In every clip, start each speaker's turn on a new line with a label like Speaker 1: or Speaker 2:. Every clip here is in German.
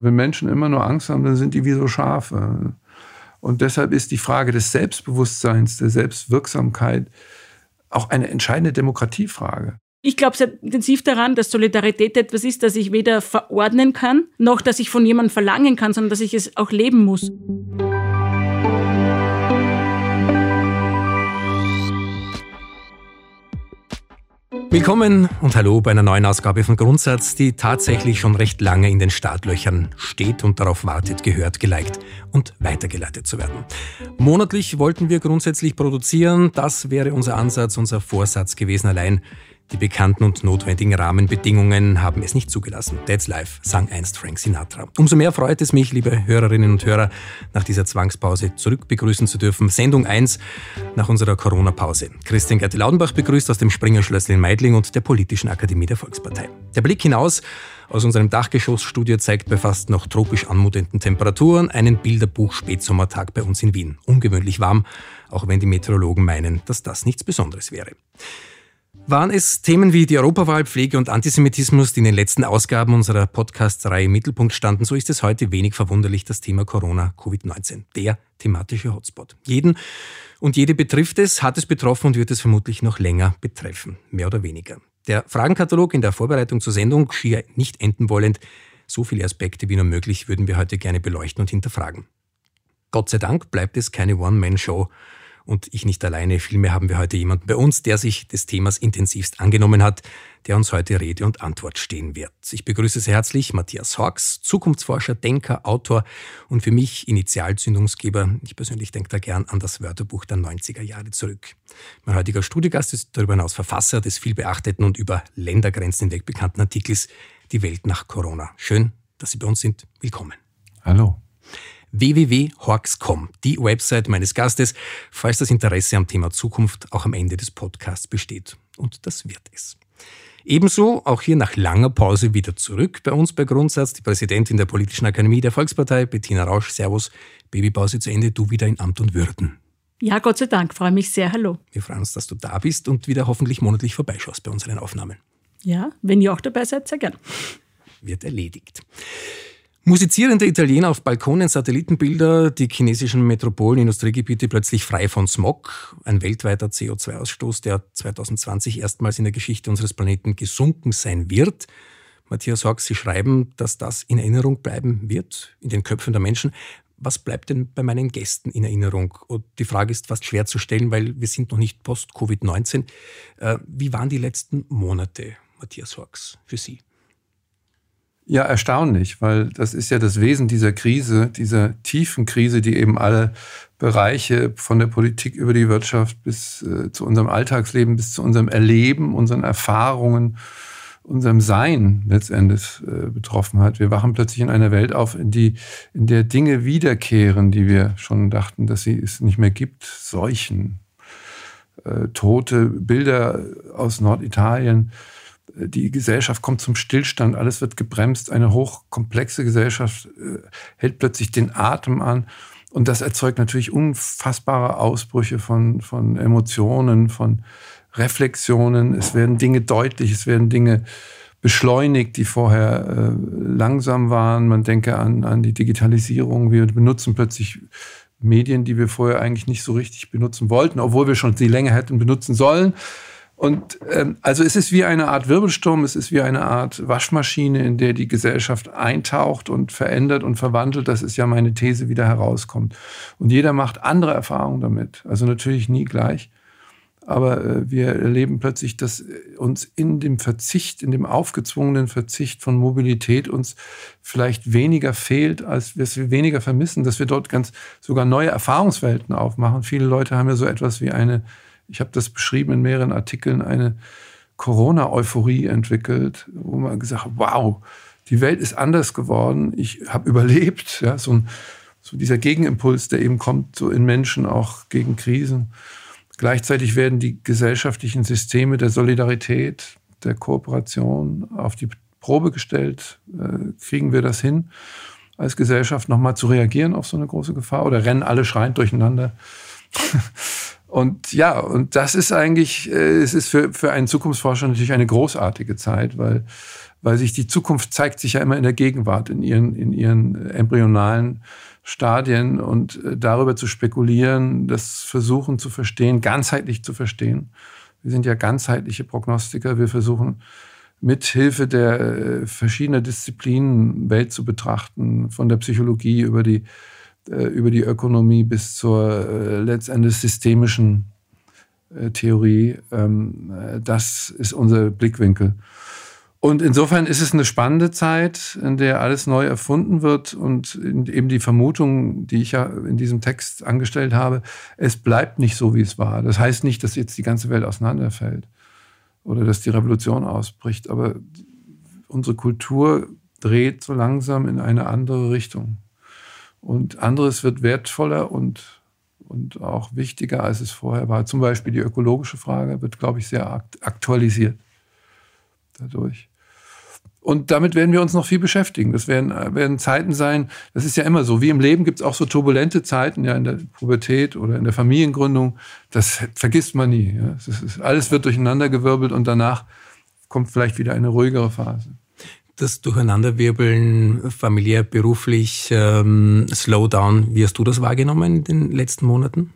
Speaker 1: Wenn Menschen immer nur Angst haben, dann sind die wie so Schafe. Und deshalb ist die Frage des Selbstbewusstseins, der Selbstwirksamkeit auch eine entscheidende Demokratiefrage.
Speaker 2: Ich glaube sehr intensiv daran, dass Solidarität etwas ist, das ich weder verordnen kann, noch dass ich von jemandem verlangen kann, sondern dass ich es auch leben muss.
Speaker 3: Willkommen und hallo bei einer neuen Ausgabe von Grundsatz, die tatsächlich schon recht lange in den Startlöchern steht und darauf wartet, gehört, geliked und weitergeleitet zu werden. Monatlich wollten wir grundsätzlich produzieren, das wäre unser Ansatz, unser Vorsatz gewesen allein. Die bekannten und notwendigen Rahmenbedingungen haben es nicht zugelassen. That's Life, sang einst Frank Sinatra. Umso mehr freut es mich, liebe Hörerinnen und Hörer, nach dieser Zwangspause zurück begrüßen zu dürfen. Sendung 1 nach unserer Corona-Pause. Christian Gerte Laudenbach begrüßt aus dem Springerschlössl in Meidling und der Politischen Akademie der Volkspartei. Der Blick hinaus aus unserem Dachgeschossstudio zeigt bei fast noch tropisch anmutenden Temperaturen einen Bilderbuch-Spätsommertag bei uns in Wien. Ungewöhnlich warm, auch wenn die Meteorologen meinen, dass das nichts Besonderes wäre. Waren es Themen wie die Europawahl, Pflege und Antisemitismus, die in den letzten Ausgaben unserer Podcast-Reihe im Mittelpunkt standen, so ist es heute wenig verwunderlich das Thema Corona, Covid-19, der thematische Hotspot. Jeden und jede betrifft es, hat es betroffen und wird es vermutlich noch länger betreffen, mehr oder weniger. Der Fragenkatalog in der Vorbereitung zur Sendung schier nicht enden wollend. So viele Aspekte wie nur möglich würden wir heute gerne beleuchten und hinterfragen. Gott sei Dank bleibt es keine One-Man-Show und ich nicht alleine. Vielmehr haben wir heute jemanden bei uns, der sich des Themas intensivst angenommen hat, der uns heute Rede und Antwort stehen wird. Ich begrüße sehr herzlich Matthias Hawks, Zukunftsforscher, Denker, Autor und für mich Initialzündungsgeber. Ich persönlich denke da gern an das Wörterbuch der 90er Jahre zurück. Mein heutiger Studiegast ist darüber hinaus Verfasser des viel beachteten und über Ländergrenzen hinweg bekannten Artikels Die Welt nach Corona. Schön, dass Sie bei uns sind. Willkommen.
Speaker 1: Hallo
Speaker 3: www.horx.com, die Website meines Gastes, falls das Interesse am Thema Zukunft auch am Ende des Podcasts besteht. Und das wird es. Ebenso auch hier nach langer Pause wieder zurück bei uns bei Grundsatz die Präsidentin der Politischen Akademie der Volkspartei, Bettina Rausch. Servus, Babypause zu Ende, du wieder in Amt und Würden.
Speaker 2: Ja, Gott sei Dank, freue mich sehr. Hallo.
Speaker 3: Wir freuen uns, dass du da bist und wieder hoffentlich monatlich vorbeischaust bei unseren Aufnahmen.
Speaker 2: Ja, wenn ihr auch dabei seid, sehr gern.
Speaker 3: Wird erledigt. Musizierende Italiener auf Balkonen, Satellitenbilder, die chinesischen Metropolen, Industriegebiete plötzlich frei von Smog, ein weltweiter CO2-Ausstoß, der 2020 erstmals in der Geschichte unseres Planeten gesunken sein wird. Matthias Hawks, Sie schreiben, dass das in Erinnerung bleiben wird, in den Köpfen der Menschen. Was bleibt denn bei meinen Gästen in Erinnerung? Und die Frage ist fast schwer zu stellen, weil wir sind noch nicht post-Covid-19. Äh, wie waren die letzten Monate, Matthias Hawks, für Sie?
Speaker 1: Ja, erstaunlich, weil das ist ja das Wesen dieser Krise, dieser tiefen Krise, die eben alle Bereiche von der Politik über die Wirtschaft bis äh, zu unserem Alltagsleben, bis zu unserem Erleben, unseren Erfahrungen, unserem Sein letztendlich äh, betroffen hat. Wir wachen plötzlich in einer Welt auf, in, die, in der Dinge wiederkehren, die wir schon dachten, dass sie es nicht mehr gibt. Seuchen, äh, tote Bilder aus Norditalien die Gesellschaft kommt zum Stillstand, alles wird gebremst, eine hochkomplexe Gesellschaft äh, hält plötzlich den Atem an. Und das erzeugt natürlich unfassbare Ausbrüche von, von Emotionen, von Reflexionen. Es werden Dinge deutlich, es werden Dinge beschleunigt, die vorher äh, langsam waren. Man denke an, an die Digitalisierung. Wir benutzen plötzlich Medien, die wir vorher eigentlich nicht so richtig benutzen wollten, obwohl wir schon sie länger hätten benutzen sollen. Und ähm, also es ist wie eine Art Wirbelsturm, es ist wie eine Art Waschmaschine, in der die Gesellschaft eintaucht und verändert und verwandelt. Das ist ja meine These, wie da herauskommt. Und jeder macht andere Erfahrungen damit. Also natürlich nie gleich. Aber äh, wir erleben plötzlich, dass uns in dem Verzicht, in dem aufgezwungenen Verzicht von Mobilität uns vielleicht weniger fehlt, als wir weniger vermissen, dass wir dort ganz sogar neue Erfahrungswelten aufmachen. Viele Leute haben ja so etwas wie eine ich habe das beschrieben in mehreren Artikeln, eine Corona-Euphorie entwickelt, wo man gesagt hat, wow, die Welt ist anders geworden, ich habe überlebt. Ja, so, ein, so dieser Gegenimpuls, der eben kommt so in Menschen auch gegen Krisen. Gleichzeitig werden die gesellschaftlichen Systeme der Solidarität, der Kooperation auf die Probe gestellt. Äh, kriegen wir das hin, als Gesellschaft nochmal zu reagieren auf so eine große Gefahr? Oder rennen alle schreiend durcheinander? Und ja, und das ist eigentlich, äh, es ist für, für einen Zukunftsforscher natürlich eine großartige Zeit, weil weil sich die Zukunft zeigt sich ja immer in der Gegenwart, in ihren, in ihren embryonalen Stadien und äh, darüber zu spekulieren, das versuchen zu verstehen, ganzheitlich zu verstehen. Wir sind ja ganzheitliche Prognostiker. Wir versuchen mit Hilfe der äh, verschiedener Disziplinen Welt zu betrachten, von der Psychologie über die, äh, über die Ökonomie bis zur letztendlich systemischen Theorie. Ähm, das ist unser Blickwinkel. Und insofern ist es eine spannende Zeit, in der alles neu erfunden wird und eben die Vermutung, die ich ja in diesem Text angestellt habe, es bleibt nicht so, wie es war. Das heißt nicht, dass jetzt die ganze Welt auseinanderfällt oder dass die Revolution ausbricht, aber unsere Kultur dreht so langsam in eine andere Richtung. Und anderes wird wertvoller und, und auch wichtiger, als es vorher war. Zum Beispiel die ökologische Frage wird, glaube ich, sehr aktualisiert dadurch. Und damit werden wir uns noch viel beschäftigen. Das werden, werden Zeiten sein, das ist ja immer so. Wie im Leben gibt es auch so turbulente Zeiten, ja, in der Pubertät oder in der Familiengründung. Das vergisst man nie. Ja. Ist, alles wird durcheinandergewirbelt und danach kommt vielleicht wieder eine ruhigere Phase.
Speaker 3: Das Durcheinanderwirbeln, familiär, beruflich, ähm, Slowdown, wie hast du das wahrgenommen in den letzten Monaten?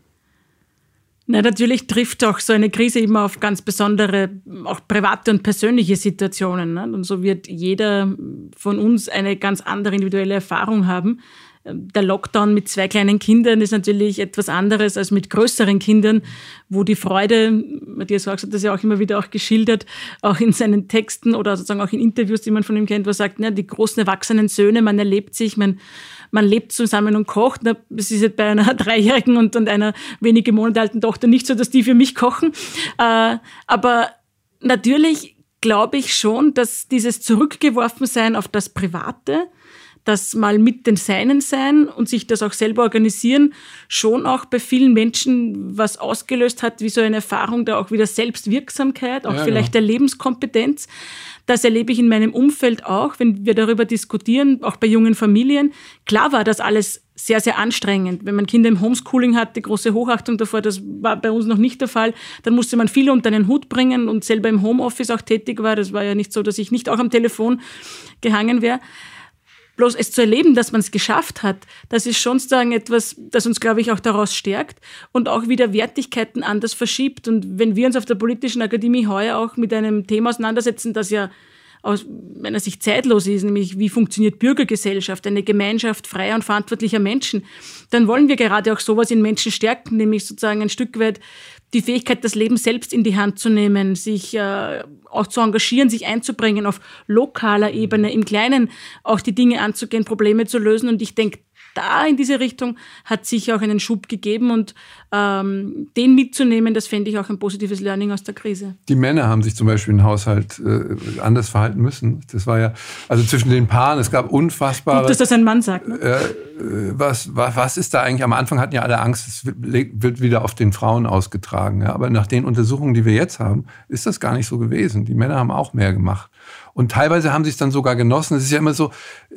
Speaker 2: Na, natürlich trifft auch so eine Krise immer auf ganz besondere, auch private und persönliche Situationen. Ne? Und so wird jeder von uns eine ganz andere individuelle Erfahrung haben. Der Lockdown mit zwei kleinen Kindern ist natürlich etwas anderes als mit größeren Kindern, wo die Freude, Matthias Hawks hat das ja auch immer wieder auch geschildert, auch in seinen Texten oder sozusagen auch in Interviews, die man von ihm kennt, wo er sagt, na, die großen erwachsenen Söhne, man erlebt sich, man man lebt zusammen und kocht. Das ist jetzt bei einer dreijährigen und, und einer wenige Monate alten Tochter nicht so, dass die für mich kochen. Äh, aber natürlich glaube ich schon, dass dieses Zurückgeworfensein auf das Private, das mal mit den Seinen sein und sich das auch selber organisieren, schon auch bei vielen Menschen was ausgelöst hat, wie so eine Erfahrung der auch wieder Selbstwirksamkeit, auch ja, vielleicht ja. der Lebenskompetenz. Das erlebe ich in meinem Umfeld auch, wenn wir darüber diskutieren, auch bei jungen Familien. Klar war das alles sehr, sehr anstrengend. Wenn man Kinder im Homeschooling hatte, große Hochachtung davor, das war bei uns noch nicht der Fall, dann musste man viel unter einen Hut bringen und selber im Homeoffice auch tätig war. Das war ja nicht so, dass ich nicht auch am Telefon gehangen wäre. Bloß es zu erleben, dass man es geschafft hat, das ist schon sozusagen etwas, das uns, glaube ich, auch daraus stärkt und auch wieder Wertigkeiten anders verschiebt. Und wenn wir uns auf der Politischen Akademie heuer auch mit einem Thema auseinandersetzen, das ja aus meiner Sicht zeitlos ist, nämlich wie funktioniert Bürgergesellschaft, eine Gemeinschaft freier und verantwortlicher Menschen, dann wollen wir gerade auch sowas in Menschen stärken, nämlich sozusagen ein Stück weit die Fähigkeit, das Leben selbst in die Hand zu nehmen, sich äh, auch zu engagieren, sich einzubringen auf lokaler Ebene, im Kleinen auch die Dinge anzugehen, Probleme zu lösen. Und ich denke, da in diese Richtung hat sich auch einen Schub gegeben und ähm, den mitzunehmen, das fände ich auch ein positives Learning aus der Krise.
Speaker 1: Die Männer haben sich zum Beispiel im Haushalt äh, anders verhalten müssen. Das war ja, also zwischen den Paaren, es gab unfassbare. Gut,
Speaker 2: dass das ein Mann sagt. Ne? Äh,
Speaker 1: was, was, was ist da eigentlich? Am Anfang hatten ja alle Angst, es wird wieder auf den Frauen ausgetragen. Ja? Aber nach den Untersuchungen, die wir jetzt haben, ist das gar nicht so gewesen. Die Männer haben auch mehr gemacht. Und teilweise haben sie es dann sogar genossen. Es ist ja immer so,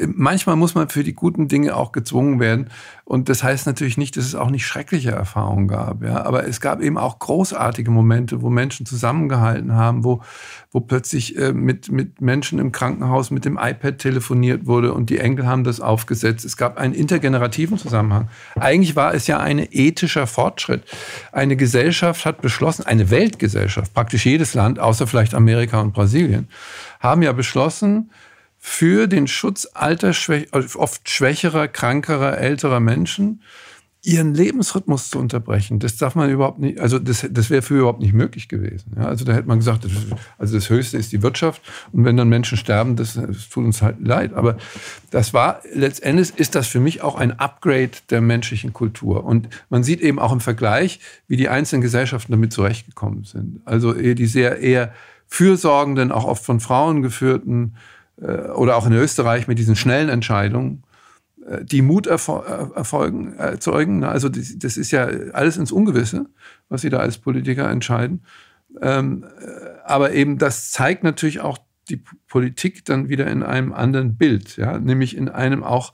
Speaker 1: manchmal muss man für die guten Dinge auch gezwungen werden. Und das heißt natürlich nicht, dass es auch nicht schreckliche Erfahrungen gab. Ja? Aber es gab eben auch großartige Momente, wo Menschen zusammengehalten haben, wo, wo plötzlich äh, mit, mit Menschen im Krankenhaus mit dem iPad telefoniert wurde und die Enkel haben das aufgesetzt. Es gab einen intergenerativen Zusammenhang. Eigentlich war es ja ein ethischer Fortschritt. Eine Gesellschaft hat beschlossen, eine Weltgesellschaft, praktisch jedes Land, außer vielleicht Amerika und Brasilien, haben ja beschlossen, für den Schutz alter, oft schwächerer, krankerer, älterer Menschen ihren Lebensrhythmus zu unterbrechen. Das darf man überhaupt nicht, also das, das wäre früher überhaupt nicht möglich gewesen. Ja, also da hätte man gesagt, das, also das Höchste ist die Wirtschaft und wenn dann Menschen sterben, das, das tut uns halt leid. Aber das war, letztendlich ist das für mich auch ein Upgrade der menschlichen Kultur. Und man sieht eben auch im Vergleich, wie die einzelnen Gesellschaften damit zurechtgekommen sind. Also die sehr eher fürsorgenden, auch oft von Frauen geführten, äh, oder auch in Österreich mit diesen schnellen Entscheidungen, äh, die Mut erfolgen, erzeugen. Also das ist ja alles ins Ungewisse, was sie da als Politiker entscheiden. Ähm, äh, aber eben das zeigt natürlich auch die Politik dann wieder in einem anderen Bild, ja, nämlich in einem auch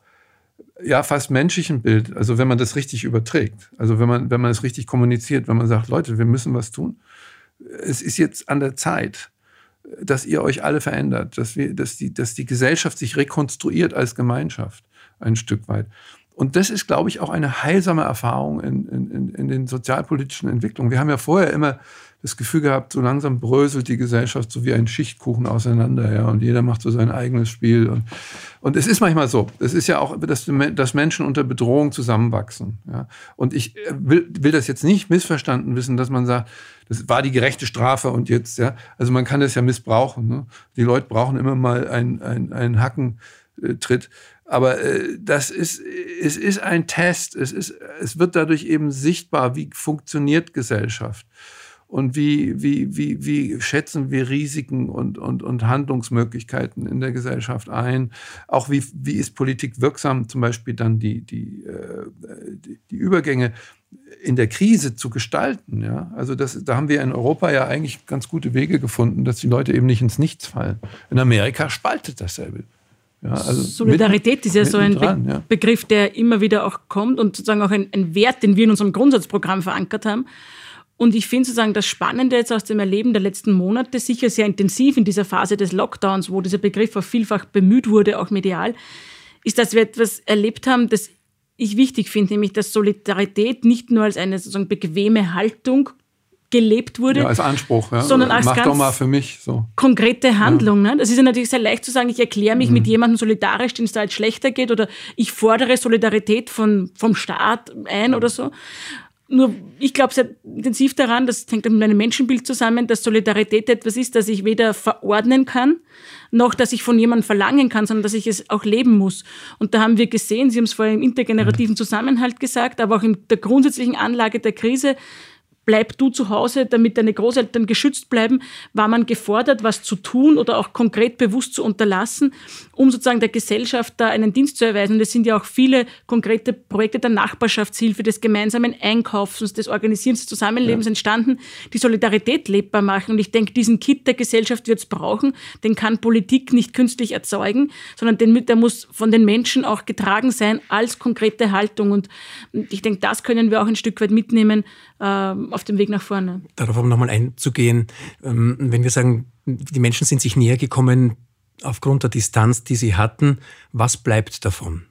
Speaker 1: ja fast menschlichen Bild. Also wenn man das richtig überträgt, also wenn man wenn man es richtig kommuniziert, wenn man sagt, Leute, wir müssen was tun, es ist jetzt an der Zeit, dass ihr euch alle verändert, dass, wir, dass, die, dass die Gesellschaft sich rekonstruiert als Gemeinschaft ein Stück weit. Und das ist, glaube ich, auch eine heilsame Erfahrung in, in, in den sozialpolitischen Entwicklungen. Wir haben ja vorher immer das Gefühl gehabt, so langsam bröselt die Gesellschaft so wie ein Schichtkuchen auseinander, ja, und jeder macht so sein eigenes Spiel. Und, und es ist manchmal so. Es ist ja auch, dass, dass Menschen unter Bedrohung zusammenwachsen, ja. Und ich will, will das jetzt nicht missverstanden wissen, dass man sagt, das war die gerechte Strafe und jetzt, ja. Also man kann das ja missbrauchen. Ne? Die Leute brauchen immer mal einen ein Hackentritt. Aber äh, das ist, es ist ein Test. Es, ist, es wird dadurch eben sichtbar, wie funktioniert Gesellschaft und wie, wie, wie, wie schätzen wir Risiken und, und, und Handlungsmöglichkeiten in der Gesellschaft ein. Auch wie, wie ist Politik wirksam, zum Beispiel dann die, die, äh, die, die Übergänge in der Krise zu gestalten. Ja? Also das, da haben wir in Europa ja eigentlich ganz gute Wege gefunden, dass die Leute eben nicht ins Nichts fallen. In Amerika spaltet dasselbe.
Speaker 2: Ja, also Solidarität mitten, ist ja so ein dran, Be ja. Begriff, der immer wieder auch kommt und sozusagen auch ein, ein, Wert, den wir in unserem Grundsatzprogramm verankert haben. Und ich finde sozusagen das Spannende jetzt aus dem Erleben der letzten Monate, sicher sehr intensiv in dieser Phase des Lockdowns, wo dieser Begriff auch vielfach bemüht wurde, auch medial, ist, dass wir etwas erlebt haben, das ich wichtig finde, nämlich dass Solidarität nicht nur als eine sozusagen bequeme Haltung gelebt wurde.
Speaker 1: Ja, als Anspruch, ja.
Speaker 2: Sondern als
Speaker 1: Mach
Speaker 2: ganz
Speaker 1: mal für mich so.
Speaker 2: konkrete Handlung. Ja. Ne? Das ist ja natürlich sehr leicht zu sagen, ich erkläre mich mhm. mit jemandem solidarisch, dem es da jetzt schlechter geht, oder ich fordere Solidarität von, vom Staat ein oder so. Nur ich glaube sehr intensiv daran, das hängt mit meinem Menschenbild zusammen, dass Solidarität etwas ist, das ich weder verordnen kann, noch dass ich von jemandem verlangen kann, sondern dass ich es auch leben muss. Und da haben wir gesehen, Sie haben es vorher im intergenerativen Zusammenhalt gesagt, aber auch in der grundsätzlichen Anlage der Krise, bleib du zu Hause, damit deine Großeltern geschützt bleiben, war man gefordert, was zu tun oder auch konkret bewusst zu unterlassen, um sozusagen der Gesellschaft da einen Dienst zu erweisen. Und es sind ja auch viele konkrete Projekte der Nachbarschaftshilfe, des gemeinsamen Einkaufens, des Organisierens des Zusammenlebens ja. entstanden, die Solidarität lebbar machen. Und ich denke, diesen Kit der Gesellschaft wird es brauchen. Den kann Politik nicht künstlich erzeugen, sondern den, der muss von den Menschen auch getragen sein als konkrete Haltung. Und ich denke, das können wir auch ein Stück weit mitnehmen, auf dem Weg nach vorne.
Speaker 3: Darauf aber nochmal einzugehen, ähm, wenn wir sagen, die Menschen sind sich näher gekommen aufgrund der Distanz, die sie hatten, was bleibt davon?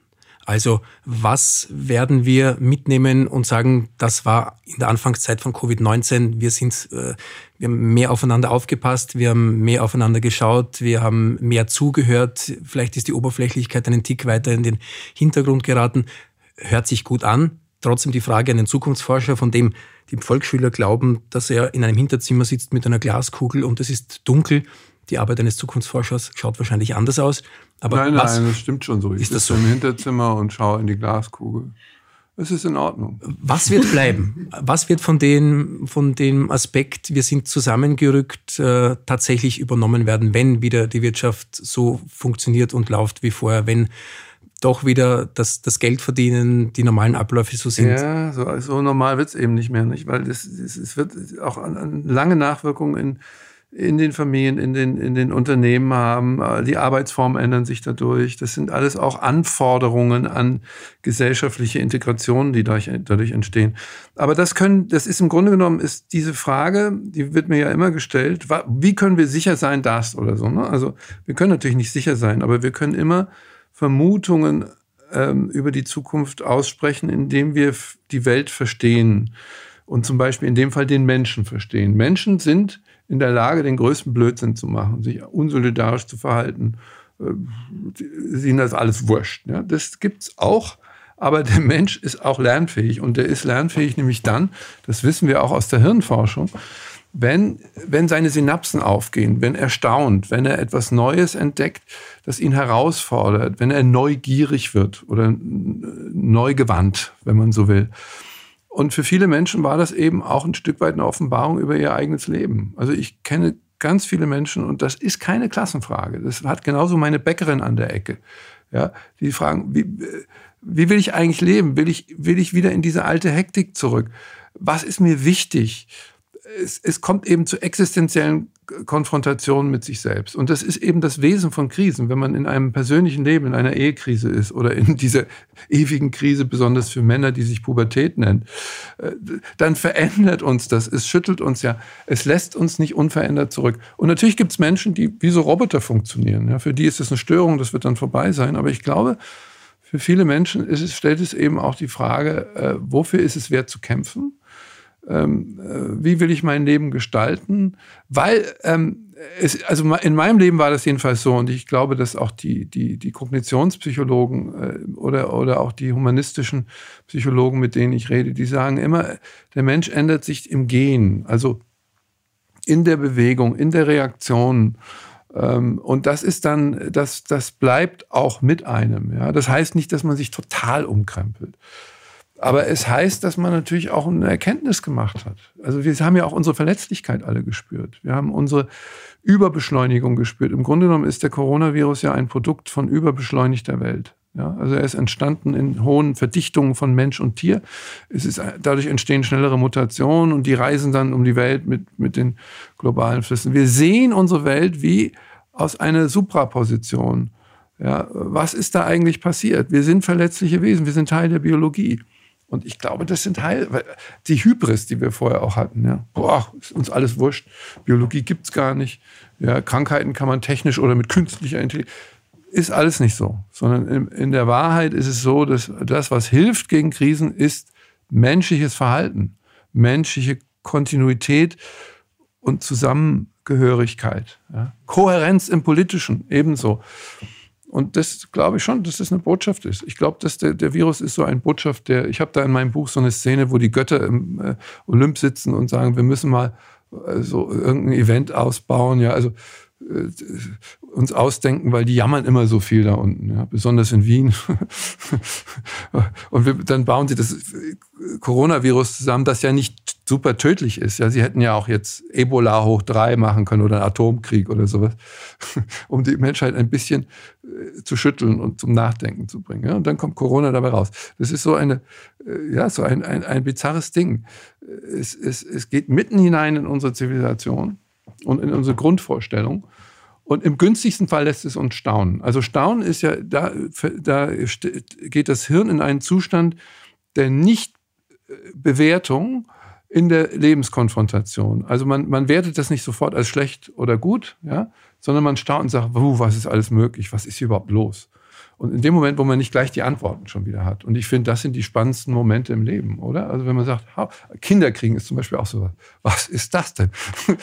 Speaker 3: Also was werden wir mitnehmen und sagen, das war in der Anfangszeit von Covid-19, wir sind, äh, wir haben mehr aufeinander aufgepasst, wir haben mehr aufeinander geschaut, wir haben mehr zugehört, vielleicht ist die Oberflächlichkeit einen Tick weiter in den Hintergrund geraten, hört sich gut an. Trotzdem die Frage an den Zukunftsforscher, von dem die Volksschüler glauben, dass er in einem Hinterzimmer sitzt mit einer Glaskugel und es ist dunkel. Die Arbeit eines Zukunftsforschers schaut wahrscheinlich anders aus. Aber
Speaker 1: nein, nein, das stimmt schon so. Ich ist das so? im Hinterzimmer und schaue in die Glaskugel. Es ist in Ordnung.
Speaker 3: Was wird bleiben? Was wird von, den, von dem Aspekt, wir sind zusammengerückt, äh, tatsächlich übernommen werden, wenn wieder die Wirtschaft so funktioniert und läuft wie vorher, wenn doch wieder das, das Geld verdienen, die normalen Abläufe so sind.
Speaker 1: Ja, so, so normal wird es eben nicht mehr, nicht? Weil es wird auch an, an lange Nachwirkungen in, in den Familien, in den, in den Unternehmen haben. Die Arbeitsformen ändern sich dadurch. Das sind alles auch Anforderungen an gesellschaftliche Integration, die dadurch, dadurch entstehen. Aber das können, das ist im Grunde genommen, ist diese Frage, die wird mir ja immer gestellt, wie können wir sicher sein, das oder so. Ne? Also wir können natürlich nicht sicher sein, aber wir können immer Vermutungen ähm, über die Zukunft aussprechen, indem wir die Welt verstehen und zum Beispiel in dem Fall den Menschen verstehen. Menschen sind in der Lage, den größten Blödsinn zu machen, sich unsolidarisch zu verhalten. Äh, ihnen das alles wurscht. Ja? Das gibt's auch. Aber der Mensch ist auch lernfähig und der ist lernfähig nämlich dann, das wissen wir auch aus der Hirnforschung, wenn, wenn seine Synapsen aufgehen, wenn er staunt, wenn er etwas Neues entdeckt, das ihn herausfordert, wenn er neugierig wird oder neugewandt, wenn man so will. Und für viele Menschen war das eben auch ein Stück weit eine Offenbarung über ihr eigenes Leben. Also ich kenne ganz viele Menschen und das ist keine Klassenfrage. Das hat genauso meine Bäckerin an der Ecke. Ja, die fragen, wie, wie will ich eigentlich leben? Will ich, will ich wieder in diese alte Hektik zurück? Was ist mir wichtig? Es, es kommt eben zu existenziellen Konfrontationen mit sich selbst. Und das ist eben das Wesen von Krisen. Wenn man in einem persönlichen Leben, in einer Ehekrise ist oder in dieser ewigen Krise, besonders für Männer, die sich Pubertät nennt, äh, dann verändert uns das. Es schüttelt uns ja. Es lässt uns nicht unverändert zurück. Und natürlich gibt es Menschen, die wie so Roboter funktionieren. Ja, für die ist es eine Störung, das wird dann vorbei sein. Aber ich glaube, für viele Menschen es, stellt es eben auch die Frage, äh, wofür ist es wert zu kämpfen? Ähm, äh, wie will ich mein Leben gestalten? Weil ähm, es, also in meinem Leben war das jedenfalls so und ich glaube, dass auch die, die, die Kognitionspsychologen äh, oder, oder auch die humanistischen Psychologen, mit denen ich rede, die sagen immer, der Mensch ändert sich im Gehen, also in der Bewegung, in der Reaktion. Ähm, und das ist dann, das, das bleibt auch mit einem. Ja? Das heißt nicht, dass man sich total umkrempelt. Aber es heißt, dass man natürlich auch eine Erkenntnis gemacht hat. Also wir haben ja auch unsere Verletzlichkeit alle gespürt. Wir haben unsere Überbeschleunigung gespürt. Im Grunde genommen ist der Coronavirus ja ein Produkt von überbeschleunigter Welt. Ja, also er ist entstanden in hohen Verdichtungen von Mensch und Tier. Es ist, dadurch entstehen schnellere Mutationen und die reisen dann um die Welt mit, mit den globalen Flüssen. Wir sehen unsere Welt wie aus einer Supraposition. Ja, was ist da eigentlich passiert? Wir sind verletzliche Wesen, wir sind Teil der Biologie. Und ich glaube, das sind Teil, die Hybris, die wir vorher auch hatten. Ja. Boah, ist uns alles wurscht. Biologie gibt es gar nicht. Ja, Krankheiten kann man technisch oder mit künstlicher Intelligenz. Ist alles nicht so. Sondern in, in der Wahrheit ist es so, dass das, was hilft gegen Krisen, ist menschliches Verhalten, menschliche Kontinuität und Zusammengehörigkeit. Ja. Kohärenz im Politischen ebenso. Und das glaube ich schon, dass das eine Botschaft ist. Ich glaube, dass der, der Virus ist so eine Botschaft, der, ich habe da in meinem Buch so eine Szene, wo die Götter im äh, Olymp sitzen und sagen, wir müssen mal äh, so irgendein Event ausbauen, ja, also äh, uns ausdenken, weil die jammern immer so viel da unten, ja, besonders in Wien. und wir, dann bauen sie das Coronavirus zusammen, das ja nicht super tödlich ist. Ja, sie hätten ja auch jetzt Ebola hoch drei machen können oder einen Atomkrieg oder sowas, um die Menschheit ein bisschen äh, zu schütteln und zum Nachdenken zu bringen. Ja, und dann kommt Corona dabei raus. Das ist so eine, äh, ja, so ein, ein, ein bizarres Ding. Es, es, es geht mitten hinein in unsere Zivilisation und in unsere Grundvorstellung. Und im günstigsten Fall lässt es uns staunen. Also Staunen ist ja, da, da geht das Hirn in einen Zustand der Nichtbewertung in der Lebenskonfrontation. Also man, man wertet das nicht sofort als schlecht oder gut, ja, sondern man staunt und sagt, was ist alles möglich, was ist hier überhaupt los? Und in dem Moment, wo man nicht gleich die Antworten schon wieder hat. Und ich finde, das sind die spannendsten Momente im Leben, oder? Also wenn man sagt, Kinder kriegen ist zum Beispiel auch so, was ist das denn?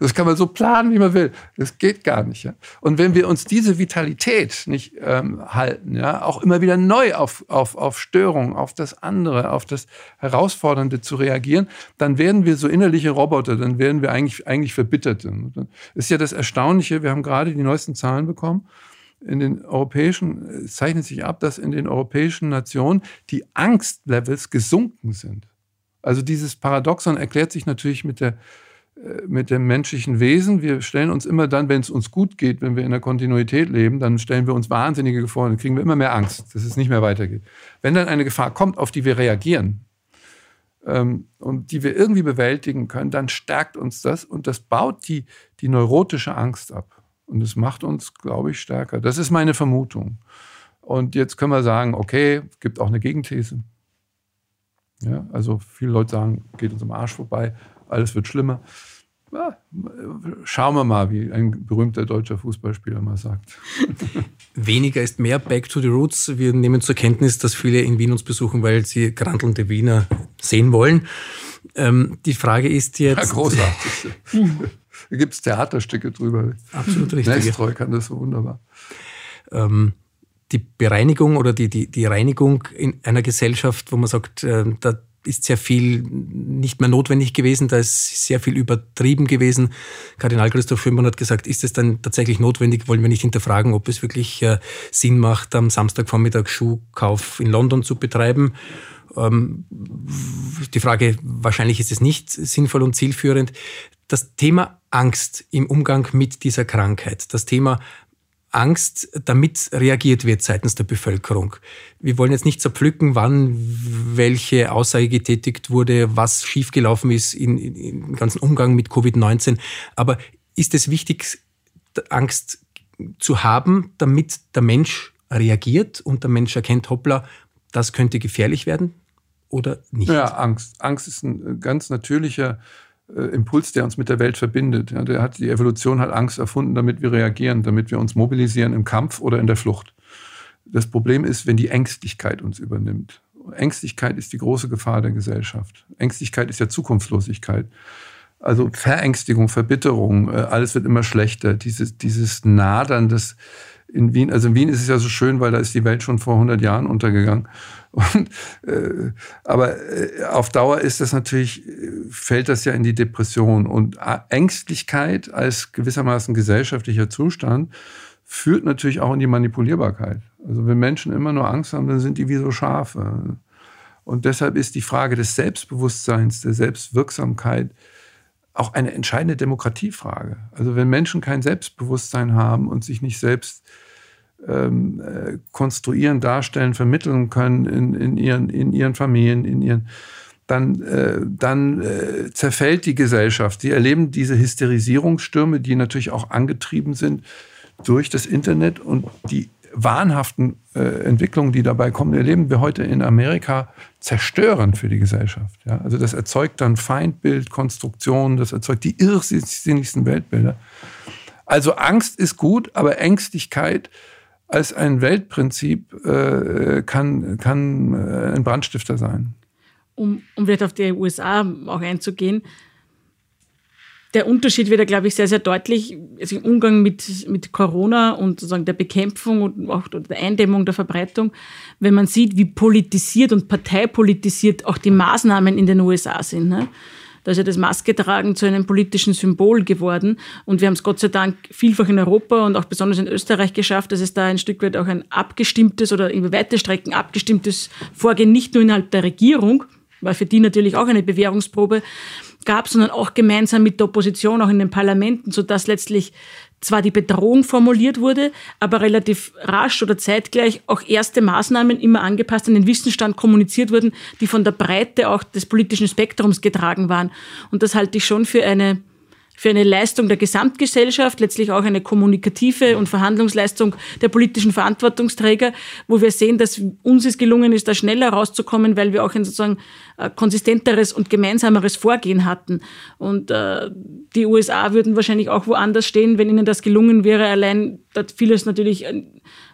Speaker 1: Das kann man so planen, wie man will. Das geht gar nicht. Ja? Und wenn wir uns diese Vitalität nicht ähm, halten, ja, auch immer wieder neu auf, auf, auf Störungen, auf das andere, auf das Herausfordernde zu reagieren, dann werden wir so innerliche Roboter, dann werden wir eigentlich, eigentlich Verbitterte. Ist ja das Erstaunliche, wir haben gerade die neuesten Zahlen bekommen in den europäischen, es zeichnet sich ab, dass in den europäischen Nationen die Angstlevels gesunken sind. Also dieses Paradoxon erklärt sich natürlich mit der äh, mit dem menschlichen Wesen. Wir stellen uns immer dann, wenn es uns gut geht, wenn wir in der Kontinuität leben, dann stellen wir uns wahnsinnige Gefahren, dann kriegen wir immer mehr Angst, dass es nicht mehr weitergeht. Wenn dann eine Gefahr kommt, auf die wir reagieren ähm, und die wir irgendwie bewältigen können, dann stärkt uns das und das baut die, die neurotische Angst ab. Und es macht uns, glaube ich, stärker. Das ist meine Vermutung. Und jetzt können wir sagen, okay, es gibt auch eine Gegenthese. Ja, also viele Leute sagen, geht uns am Arsch vorbei, alles wird schlimmer. Ja, schauen wir mal, wie ein berühmter deutscher Fußballspieler mal sagt.
Speaker 3: Weniger ist mehr, back to the roots. Wir nehmen zur Kenntnis, dass viele in Wien uns besuchen, weil sie grantelnde Wiener sehen wollen. Ähm, die Frage ist jetzt.
Speaker 1: Ja, großartig. Da gibt es Theaterstücke drüber.
Speaker 3: Absolut richtig.
Speaker 1: Nestroy kann das so wunderbar.
Speaker 3: Ähm, die Bereinigung oder die, die, die Reinigung in einer Gesellschaft, wo man sagt, äh, da ist sehr viel nicht mehr notwendig gewesen, da ist sehr viel übertrieben gewesen. Kardinal Christoph Schömann hat gesagt, ist es dann tatsächlich notwendig, wollen wir nicht hinterfragen, ob es wirklich äh, Sinn macht, am Samstagvormittag Schuhkauf in London zu betreiben. Ähm, die Frage, wahrscheinlich ist es nicht sinnvoll und zielführend. Das Thema Angst im Umgang mit dieser Krankheit, das Thema Angst, damit reagiert wird seitens der Bevölkerung. Wir wollen jetzt nicht zerpflücken, wann welche Aussage getätigt wurde, was schiefgelaufen ist in, in, im ganzen Umgang mit Covid-19. Aber ist es wichtig, Angst zu haben, damit der Mensch reagiert und der Mensch erkennt, hoppla, das könnte gefährlich werden oder nicht?
Speaker 1: Ja, Angst. Angst ist ein ganz natürlicher äh, Impuls, der uns mit der Welt verbindet. Ja, der hat, die Evolution hat Angst erfunden, damit wir reagieren, damit wir uns mobilisieren im Kampf oder in der Flucht. Das Problem ist, wenn die Ängstlichkeit uns übernimmt. Ängstlichkeit ist die große Gefahr der Gesellschaft. Ängstlichkeit ist ja Zukunftslosigkeit. Also Verängstigung, Verbitterung, äh, alles wird immer schlechter. Dieses, dieses Nadern, das in Wien, also in Wien ist es ja so schön, weil da ist die Welt schon vor 100 Jahren untergegangen. Und, äh, aber äh, auf Dauer ist das natürlich, fällt das ja in die Depression. Und Ängstlichkeit als gewissermaßen gesellschaftlicher Zustand führt natürlich auch in die Manipulierbarkeit. Also wenn Menschen immer nur Angst haben, dann sind die wie so Schafe. Und deshalb ist die Frage des Selbstbewusstseins, der Selbstwirksamkeit auch eine entscheidende Demokratiefrage. Also wenn Menschen kein Selbstbewusstsein haben und sich nicht selbst ähm, äh, konstruieren, darstellen, vermitteln können in, in, ihren, in ihren Familien, in ihren, dann, äh, dann äh, zerfällt die Gesellschaft. Sie erleben diese Hysterisierungsstürme, die natürlich auch angetrieben sind durch das Internet und die wahnhaften äh, Entwicklungen, die dabei kommen, erleben wir heute in Amerika zerstörend für die Gesellschaft. Ja? Also das erzeugt dann Feindbildkonstruktionen, das erzeugt die irrsinnigsten Weltbilder. Also Angst ist gut, aber Ängstlichkeit als ein Weltprinzip äh, kann, kann äh, ein Brandstifter sein.
Speaker 2: Um, um vielleicht auf die USA auch einzugehen, der Unterschied wird ja, glaube ich, sehr, sehr deutlich also im Umgang mit, mit Corona und sozusagen der Bekämpfung und auch der Eindämmung der Verbreitung, wenn man sieht, wie politisiert und parteipolitisiert auch die Maßnahmen in den USA sind. Ne? Da ist ja das Masketragen zu einem politischen Symbol geworden. Und wir haben es Gott sei Dank vielfach in Europa und auch besonders in Österreich geschafft, dass es da ein Stück weit auch ein abgestimmtes oder über weite Strecken abgestimmtes Vorgehen nicht nur innerhalb der Regierung, war für die natürlich auch eine Bewährungsprobe, gab, sondern auch gemeinsam mit der Opposition, auch in den Parlamenten, sodass letztlich zwar die Bedrohung formuliert wurde, aber relativ rasch oder zeitgleich auch erste Maßnahmen immer angepasst an den Wissensstand kommuniziert wurden, die von der Breite auch des politischen Spektrums getragen waren. Und das halte ich schon für eine für eine Leistung der Gesamtgesellschaft, letztlich auch eine kommunikative und Verhandlungsleistung der politischen Verantwortungsträger, wo wir sehen, dass uns es gelungen ist, da schneller rauszukommen, weil wir auch ein sozusagen äh, konsistenteres und gemeinsameres Vorgehen hatten. Und äh, die USA würden wahrscheinlich auch woanders stehen, wenn ihnen das gelungen wäre. Allein dort vieles natürlich äh,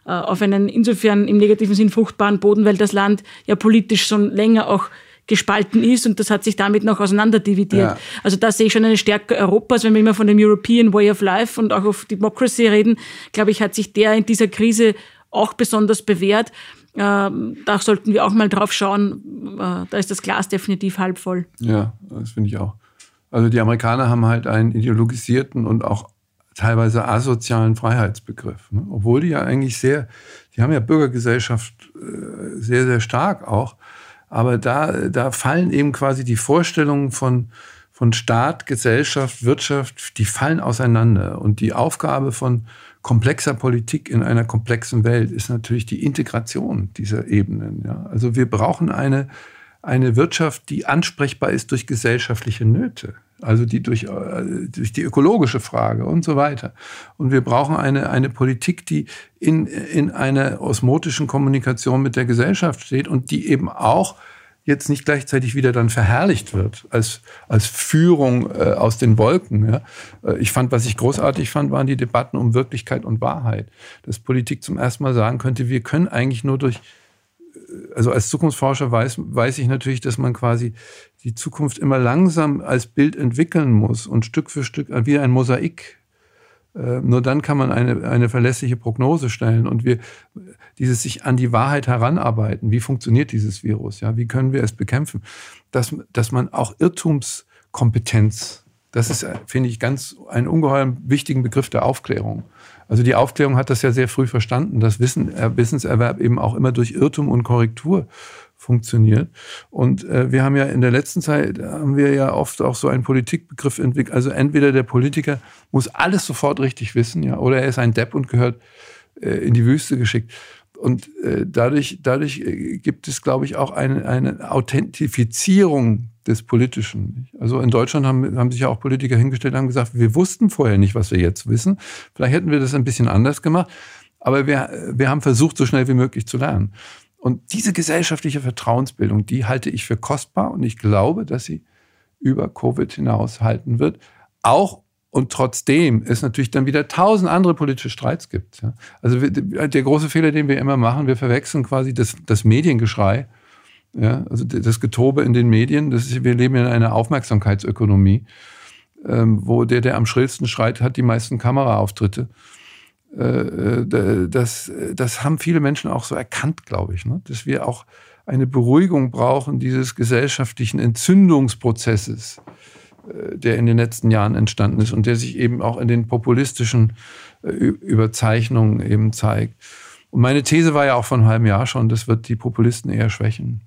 Speaker 2: auf einen insofern im negativen Sinn fruchtbaren Boden, weil das Land ja politisch schon länger auch gespalten ist und das hat sich damit noch auseinanderdividiert. Ja. Also da sehe ich schon eine Stärke Europas, wenn wir immer von dem European Way of Life und auch auf Democracy reden, glaube ich, hat sich der in dieser Krise auch besonders bewährt. Ähm, da sollten wir auch mal drauf schauen. Äh, da ist das Glas definitiv halb voll.
Speaker 1: Ja, das finde ich auch. Also die Amerikaner haben halt einen ideologisierten und auch teilweise asozialen Freiheitsbegriff. Ne? Obwohl die ja eigentlich sehr, die haben ja Bürgergesellschaft äh, sehr, sehr stark auch. Aber da, da fallen eben quasi die Vorstellungen von, von Staat, Gesellschaft, Wirtschaft, die fallen auseinander. Und die Aufgabe von komplexer Politik in einer komplexen Welt ist natürlich die Integration dieser Ebenen. Ja. Also wir brauchen eine, eine Wirtschaft, die ansprechbar ist durch gesellschaftliche Nöte also die durch, äh, durch die ökologische Frage und so weiter. Und wir brauchen eine, eine Politik, die in, in einer osmotischen Kommunikation mit der Gesellschaft steht und die eben auch jetzt nicht gleichzeitig wieder dann verherrlicht wird als, als Führung äh, aus den Wolken. Ja. Äh, ich fand, was ich großartig fand, waren die Debatten um Wirklichkeit und Wahrheit. Dass Politik zum ersten Mal sagen könnte, wir können eigentlich nur durch also als Zukunftsforscher weiß, weiß ich natürlich, dass man quasi die Zukunft immer langsam als Bild entwickeln muss und Stück für Stück wie ein Mosaik. Äh, nur dann kann man eine, eine verlässliche Prognose stellen und wir dieses sich an die Wahrheit heranarbeiten. Wie funktioniert dieses Virus? Ja, wie können wir es bekämpfen? Dass, dass man auch Irrtumskompetenz, das ist, finde ich, ganz einen ungeheuer wichtigen Begriff der Aufklärung. Also die Aufklärung hat das ja sehr früh verstanden, dass Wissen, äh, Wissenserwerb eben auch immer durch Irrtum und Korrektur funktioniert. Und äh, wir haben ja in der letzten Zeit, haben wir ja oft auch so einen Politikbegriff entwickelt. Also entweder der Politiker muss alles sofort richtig wissen, ja, oder er ist ein Depp und gehört äh, in die Wüste geschickt. Und äh, dadurch, dadurch äh, gibt es, glaube ich, auch eine, eine Authentifizierung des Politischen. Also in Deutschland haben, haben sich ja auch Politiker hingestellt und haben gesagt, wir wussten vorher nicht, was wir jetzt wissen. Vielleicht hätten wir das ein bisschen anders gemacht. Aber wir, wir haben versucht, so schnell wie möglich zu lernen. Und diese gesellschaftliche Vertrauensbildung, die halte ich für kostbar und ich glaube, dass sie über Covid hinaus halten wird. Auch und trotzdem es natürlich dann wieder tausend andere politische Streits gibt. Also der große Fehler, den wir immer machen, wir verwechseln quasi das, das Mediengeschrei, ja, also das Getobe in den Medien. Das ist, wir leben in einer Aufmerksamkeitsökonomie, ähm, wo der, der am schrillsten schreit, hat die meisten Kameraauftritte. Äh, äh, das, das haben viele Menschen auch so erkannt, glaube ich, ne? dass wir auch eine Beruhigung brauchen dieses gesellschaftlichen Entzündungsprozesses, äh, der in den letzten Jahren entstanden ist und der sich eben auch in den populistischen Überzeichnungen eben zeigt. Und meine These war ja auch vor einem halben Jahr schon, das wird die Populisten eher schwächen.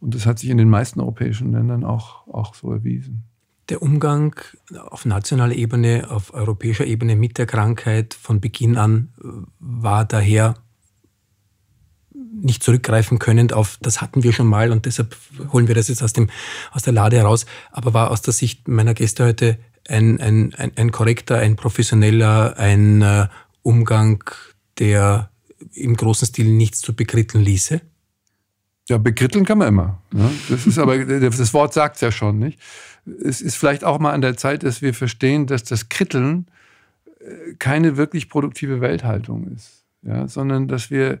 Speaker 1: Und das hat sich in den meisten europäischen Ländern auch, auch so erwiesen
Speaker 3: der Umgang auf nationaler Ebene, auf europäischer Ebene mit der Krankheit von Beginn an äh, war daher nicht zurückgreifen können auf, das hatten wir schon mal und deshalb holen wir das jetzt aus, dem, aus der Lade heraus, aber war aus der Sicht meiner Gäste heute ein, ein, ein, ein korrekter, ein professioneller, ein äh, Umgang, der im großen Stil nichts zu bekritteln ließe?
Speaker 1: Ja, bekritteln kann man immer. Ne? Das ist aber, das Wort sagt es ja schon, nicht? Es ist vielleicht auch mal an der Zeit, dass wir verstehen, dass das Kritteln äh, keine wirklich produktive Welthaltung ist, ja, sondern dass wir,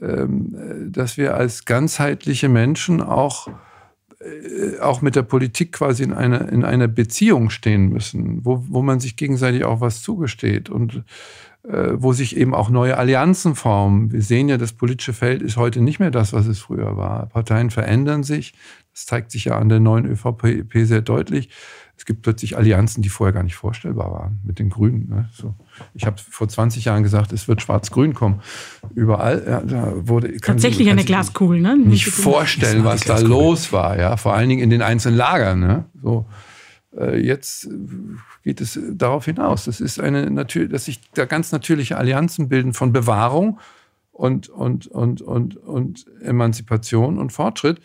Speaker 1: ähm, dass wir als ganzheitliche Menschen auch, äh, auch mit der Politik quasi in einer, in einer Beziehung stehen müssen, wo, wo man sich gegenseitig auch was zugesteht und äh, wo sich eben auch neue Allianzen formen. Wir sehen ja, das politische Feld ist heute nicht mehr das, was es früher war. Parteien verändern sich. Das zeigt sich ja an der neuen ÖVP sehr deutlich. Es gibt plötzlich Allianzen, die vorher gar nicht vorstellbar waren mit den Grünen. Ne? So. Ich habe vor 20 Jahren gesagt, es wird Schwarz-Grün kommen. Überall ja, da wurde
Speaker 2: tatsächlich eine Glaskugel, ne?
Speaker 1: Nicht, nicht vorstellen, was da los war. Ja, vor allen Dingen in den einzelnen Lagern. Ne? So äh, jetzt geht es darauf hinaus. Das ist eine natürlich, dass sich da ganz natürliche Allianzen bilden von Bewahrung und und und und und Emanzipation und Fortschritt.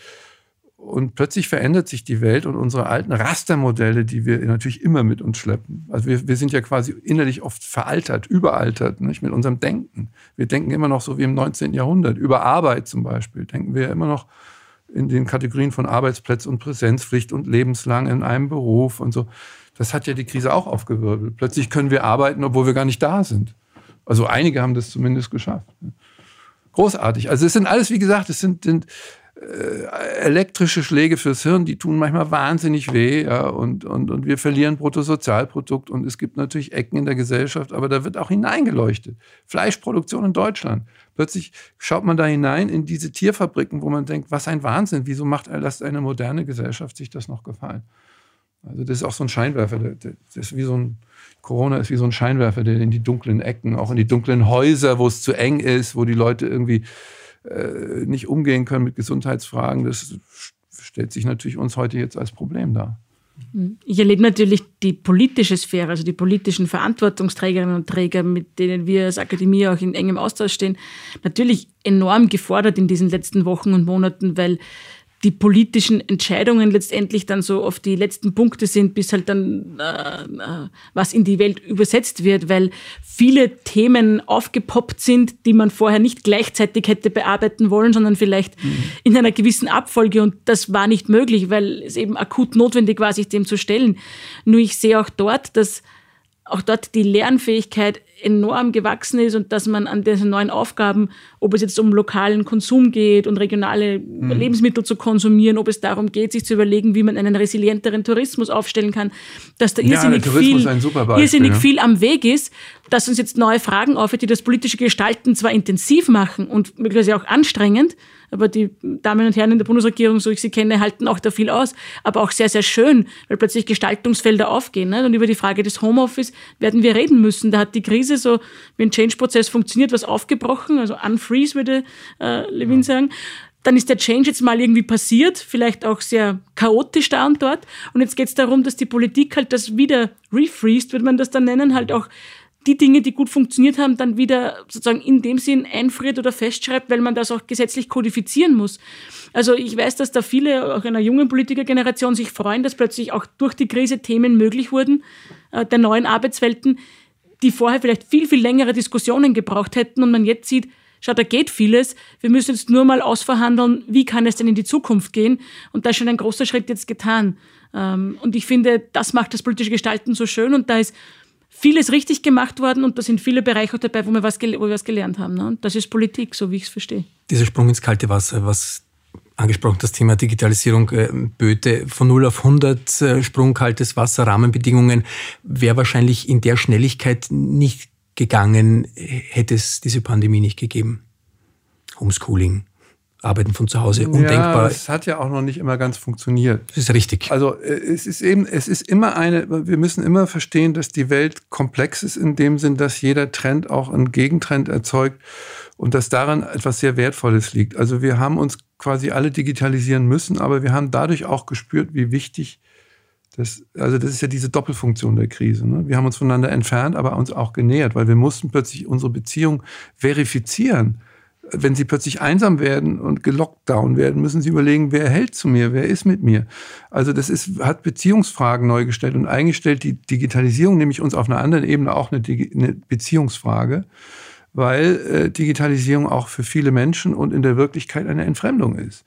Speaker 1: Und plötzlich verändert sich die Welt und unsere alten Rastermodelle, die wir natürlich immer mit uns schleppen. Also wir, wir sind ja quasi innerlich oft veraltert, überaltert nicht? mit unserem Denken. Wir denken immer noch so wie im 19. Jahrhundert. Über Arbeit zum Beispiel denken wir immer noch in den Kategorien von Arbeitsplätze und Präsenzpflicht und lebenslang in einem Beruf und so. Das hat ja die Krise auch aufgewirbelt. Plötzlich können wir arbeiten, obwohl wir gar nicht da sind. Also einige haben das zumindest geschafft. Großartig. Also es sind alles, wie gesagt, es sind, sind elektrische Schläge fürs Hirn, die tun manchmal wahnsinnig weh, ja, und, und, und wir verlieren Bruttosozialprodukt und es gibt natürlich Ecken in der Gesellschaft, aber da wird auch hineingeleuchtet. Fleischproduktion in Deutschland. Plötzlich schaut man da hinein in diese Tierfabriken, wo man denkt, was ein Wahnsinn, wieso macht lasst eine moderne Gesellschaft sich das noch gefallen? Also das ist auch so ein Scheinwerfer, das ist wie so ein, Corona ist wie so ein Scheinwerfer, der in die dunklen Ecken, auch in die dunklen Häuser, wo es zu eng ist, wo die Leute irgendwie äh, nicht umgehen können mit Gesundheitsfragen, das stellt sich natürlich uns heute jetzt als Problem dar.
Speaker 2: Ich erlebe natürlich die politische Sphäre, also die politischen Verantwortungsträgerinnen und Träger, mit denen wir als Akademie auch in engem Austausch stehen, natürlich enorm gefordert in diesen letzten Wochen und Monaten, weil die politischen Entscheidungen letztendlich dann so auf die letzten Punkte sind, bis halt dann äh, äh, was in die Welt übersetzt wird, weil viele Themen aufgepoppt sind, die man vorher nicht gleichzeitig hätte bearbeiten wollen, sondern vielleicht mhm. in einer gewissen Abfolge und das war nicht möglich, weil es eben akut notwendig war, sich dem zu stellen. Nur ich sehe auch dort, dass auch dort die Lernfähigkeit enorm gewachsen ist und dass man an diesen neuen Aufgaben, ob es jetzt um lokalen Konsum geht und regionale mhm. Lebensmittel zu konsumieren, ob es darum geht, sich zu überlegen, wie man einen resilienteren Tourismus aufstellen kann, dass da irrsinnig, ja, viel, irrsinnig viel am Weg ist, dass uns jetzt neue Fragen aufhört, die das politische Gestalten zwar intensiv machen und möglicherweise auch anstrengend, aber die Damen und Herren in der Bundesregierung, so ich sie kenne, halten auch da viel aus, aber auch sehr, sehr schön, weil plötzlich Gestaltungsfelder aufgehen. Ne? Und über die Frage des Homeoffice werden wir reden müssen. Da hat die Krise so, wie ein Change-Prozess funktioniert, was aufgebrochen, also unfreeze würde äh, Levin sagen. dann ist der Change jetzt mal irgendwie passiert, vielleicht auch sehr chaotisch da und dort. Und jetzt geht es darum, dass die Politik halt das wieder refreest, würde man das dann nennen, halt auch die Dinge, die gut funktioniert haben, dann wieder sozusagen in dem Sinn einfriert oder festschreibt, weil man das auch gesetzlich kodifizieren muss. Also ich weiß, dass da viele, auch einer jungen Politikergeneration, sich freuen, dass plötzlich auch durch die Krise Themen möglich wurden, äh, der neuen Arbeitswelten, die vorher vielleicht viel, viel längere Diskussionen gebraucht hätten und man jetzt sieht, schau, da geht vieles. Wir müssen jetzt nur mal ausverhandeln, wie kann es denn in die Zukunft gehen? Und da ist schon ein großer Schritt jetzt getan. Ähm, und ich finde, das macht das politische Gestalten so schön und da ist vieles richtig gemacht worden und da sind viele Bereiche auch dabei, wo wir was, wo wir was gelernt haben. Ne? Und das ist Politik, so wie ich es verstehe.
Speaker 3: Dieser Sprung ins kalte Wasser, was angesprochen, das Thema Digitalisierung, äh, Böte von 0 auf 100, äh, Sprung, kaltes Wasser, Rahmenbedingungen, wäre wahrscheinlich in der Schnelligkeit nicht gegangen, hätte es diese Pandemie nicht gegeben. Homeschooling, Arbeiten von zu Hause, undenkbar.
Speaker 1: Ja, es hat ja auch noch nicht immer ganz funktioniert.
Speaker 3: Das ist richtig.
Speaker 1: Also äh, es ist eben, es ist immer eine, wir müssen immer verstehen, dass die Welt komplex ist in dem Sinn, dass jeder Trend auch einen Gegentrend erzeugt und dass daran etwas sehr Wertvolles liegt. Also wir haben uns quasi alle digitalisieren müssen, aber wir haben dadurch auch gespürt, wie wichtig das, also das ist ja diese Doppelfunktion der Krise. Ne? Wir haben uns voneinander entfernt, aber uns auch genähert, weil wir mussten plötzlich unsere Beziehung verifizieren wenn sie plötzlich einsam werden und gelockdown werden, müssen sie überlegen, wer hält zu mir, wer ist mit mir. Also das ist, hat Beziehungsfragen neu gestellt und eingestellt die Digitalisierung, nämlich uns auf einer anderen Ebene auch eine, eine Beziehungsfrage, weil äh, Digitalisierung auch für viele Menschen und in der Wirklichkeit eine Entfremdung ist.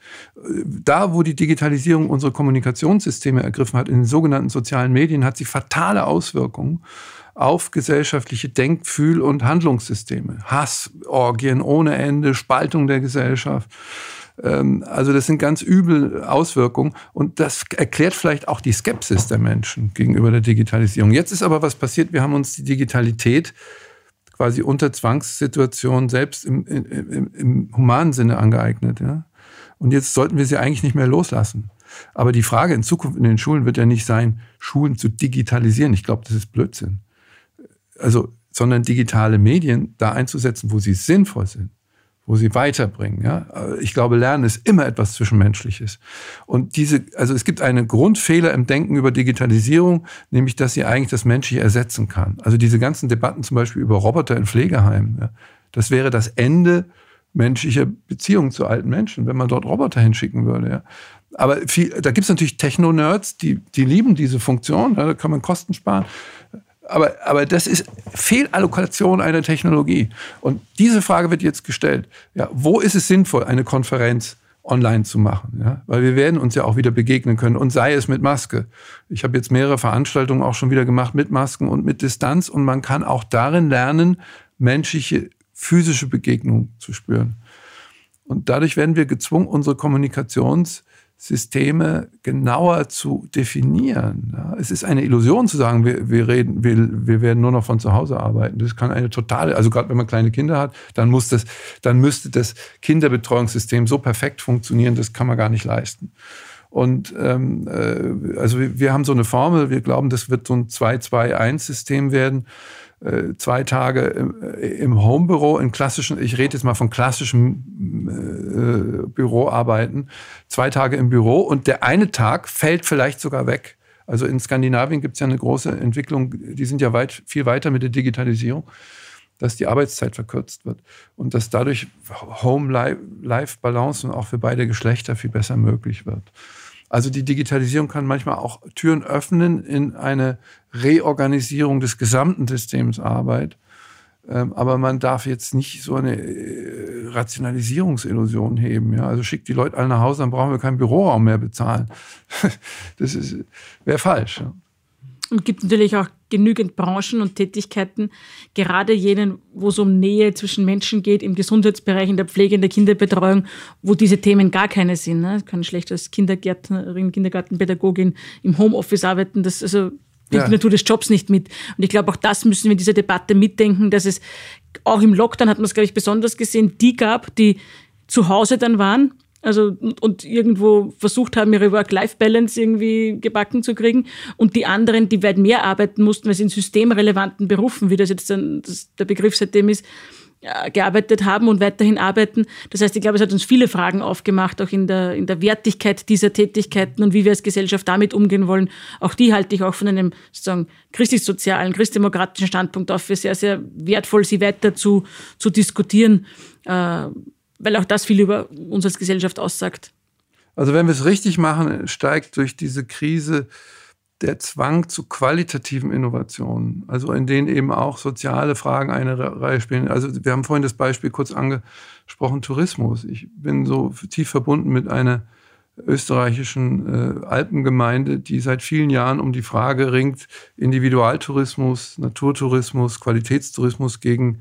Speaker 1: Da, wo die Digitalisierung unsere Kommunikationssysteme ergriffen hat, in den sogenannten sozialen Medien, hat sie fatale Auswirkungen auf gesellschaftliche Denk-, Fühl- und Handlungssysteme. Hassorgien ohne Ende, Spaltung der Gesellschaft. Ähm, also das sind ganz übel Auswirkungen und das erklärt vielleicht auch die Skepsis der Menschen gegenüber der Digitalisierung. Jetzt ist aber was passiert, wir haben uns die Digitalität quasi unter Zwangssituationen selbst im, im, im humanen Sinne angeeignet. Ja? Und jetzt sollten wir sie eigentlich nicht mehr loslassen. Aber die Frage in Zukunft in den Schulen wird ja nicht sein, Schulen zu digitalisieren. Ich glaube, das ist Blödsinn also, sondern digitale Medien da einzusetzen, wo sie sinnvoll sind, wo sie weiterbringen. Ja? Ich glaube, Lernen ist immer etwas Zwischenmenschliches. Und diese, also es gibt einen Grundfehler im Denken über Digitalisierung, nämlich, dass sie eigentlich das Menschliche ersetzen kann. Also diese ganzen Debatten zum Beispiel über Roboter in Pflegeheimen, ja? das wäre das Ende menschlicher Beziehungen zu alten Menschen, wenn man dort Roboter hinschicken würde. Ja? Aber viel, da gibt es natürlich Techno-Nerds, die, die lieben diese Funktion, ja? da kann man Kosten sparen. Aber, aber das ist Fehlallokation einer Technologie. Und diese Frage wird jetzt gestellt. Ja, wo ist es sinnvoll, eine Konferenz online zu machen? Ja, weil wir werden uns ja auch wieder begegnen können und sei es mit Maske. Ich habe jetzt mehrere Veranstaltungen auch schon wieder gemacht mit Masken und mit Distanz und man kann auch darin lernen, menschliche physische Begegnung zu spüren. Und dadurch werden wir gezwungen, unsere Kommunikations- Systeme genauer zu definieren. Es ist eine Illusion zu sagen, wir, wir, reden, wir, wir werden nur noch von zu Hause arbeiten. Das kann eine totale, also gerade wenn man kleine Kinder hat, dann muss das, dann müsste das Kinderbetreuungssystem so perfekt funktionieren, das kann man gar nicht leisten. Und ähm, äh, also wir, wir haben so eine Formel, wir glauben, das wird so ein 2-2-1-System werden zwei Tage im, äh, im Homebüro, in klassischen, ich rede jetzt mal von klassischem äh, Büroarbeiten, zwei Tage im Büro und der eine Tag fällt vielleicht sogar weg. Also in Skandinavien gibt es ja eine große Entwicklung, die sind ja weit, viel weiter mit der Digitalisierung, dass die Arbeitszeit verkürzt wird und dass dadurch Home-Life-Balance und auch für beide Geschlechter viel besser möglich wird. Also die Digitalisierung kann manchmal auch Türen öffnen in eine Reorganisierung des gesamten Systems Arbeit. Ähm, aber man darf jetzt nicht so eine äh, Rationalisierungsillusion heben. Ja? Also schickt die Leute alle nach Hause, dann brauchen wir keinen Büroraum mehr bezahlen. Das wäre falsch.
Speaker 2: Und gibt natürlich auch genügend Branchen und Tätigkeiten, gerade jenen, wo es um Nähe zwischen Menschen geht, im Gesundheitsbereich, in der Pflege, in der Kinderbetreuung, wo diese Themen gar keine sind. Ne? Ich kann schlecht als Kindergärtnerin, Kindergartenpädagogin im Homeoffice arbeiten. Das also die ja. Natur des Jobs nicht mit. Und ich glaube, auch das müssen wir in dieser Debatte mitdenken, dass es auch im Lockdown hat man es, glaube ich, besonders gesehen, die gab, die zu Hause dann waren also und irgendwo versucht haben, ihre Work-Life-Balance irgendwie gebacken zu kriegen. Und die anderen, die weit mehr arbeiten mussten, weil sie in systemrelevanten Berufen, wie das jetzt dann das, der Begriff seitdem ist, äh, gearbeitet haben und weiterhin arbeiten. Das heißt, ich glaube, es hat uns viele Fragen aufgemacht, auch in der, in der Wertigkeit dieser Tätigkeiten und wie wir als Gesellschaft damit umgehen wollen. Auch die halte ich auch von einem sozusagen christlich-sozialen, christdemokratischen Standpunkt auf für sehr, sehr wertvoll, sie weiter zu, zu diskutieren, äh, weil auch das viel über uns als Gesellschaft aussagt.
Speaker 1: Also wenn wir es richtig machen, steigt durch diese Krise der Zwang zu qualitativen Innovationen, also in denen eben auch soziale Fragen eine Reihe spielen. Also wir haben vorhin das Beispiel kurz angesprochen, Tourismus. Ich bin so tief verbunden mit einer österreichischen äh, Alpengemeinde, die seit vielen Jahren um die Frage ringt, Individualtourismus, Naturtourismus, Qualitätstourismus gegen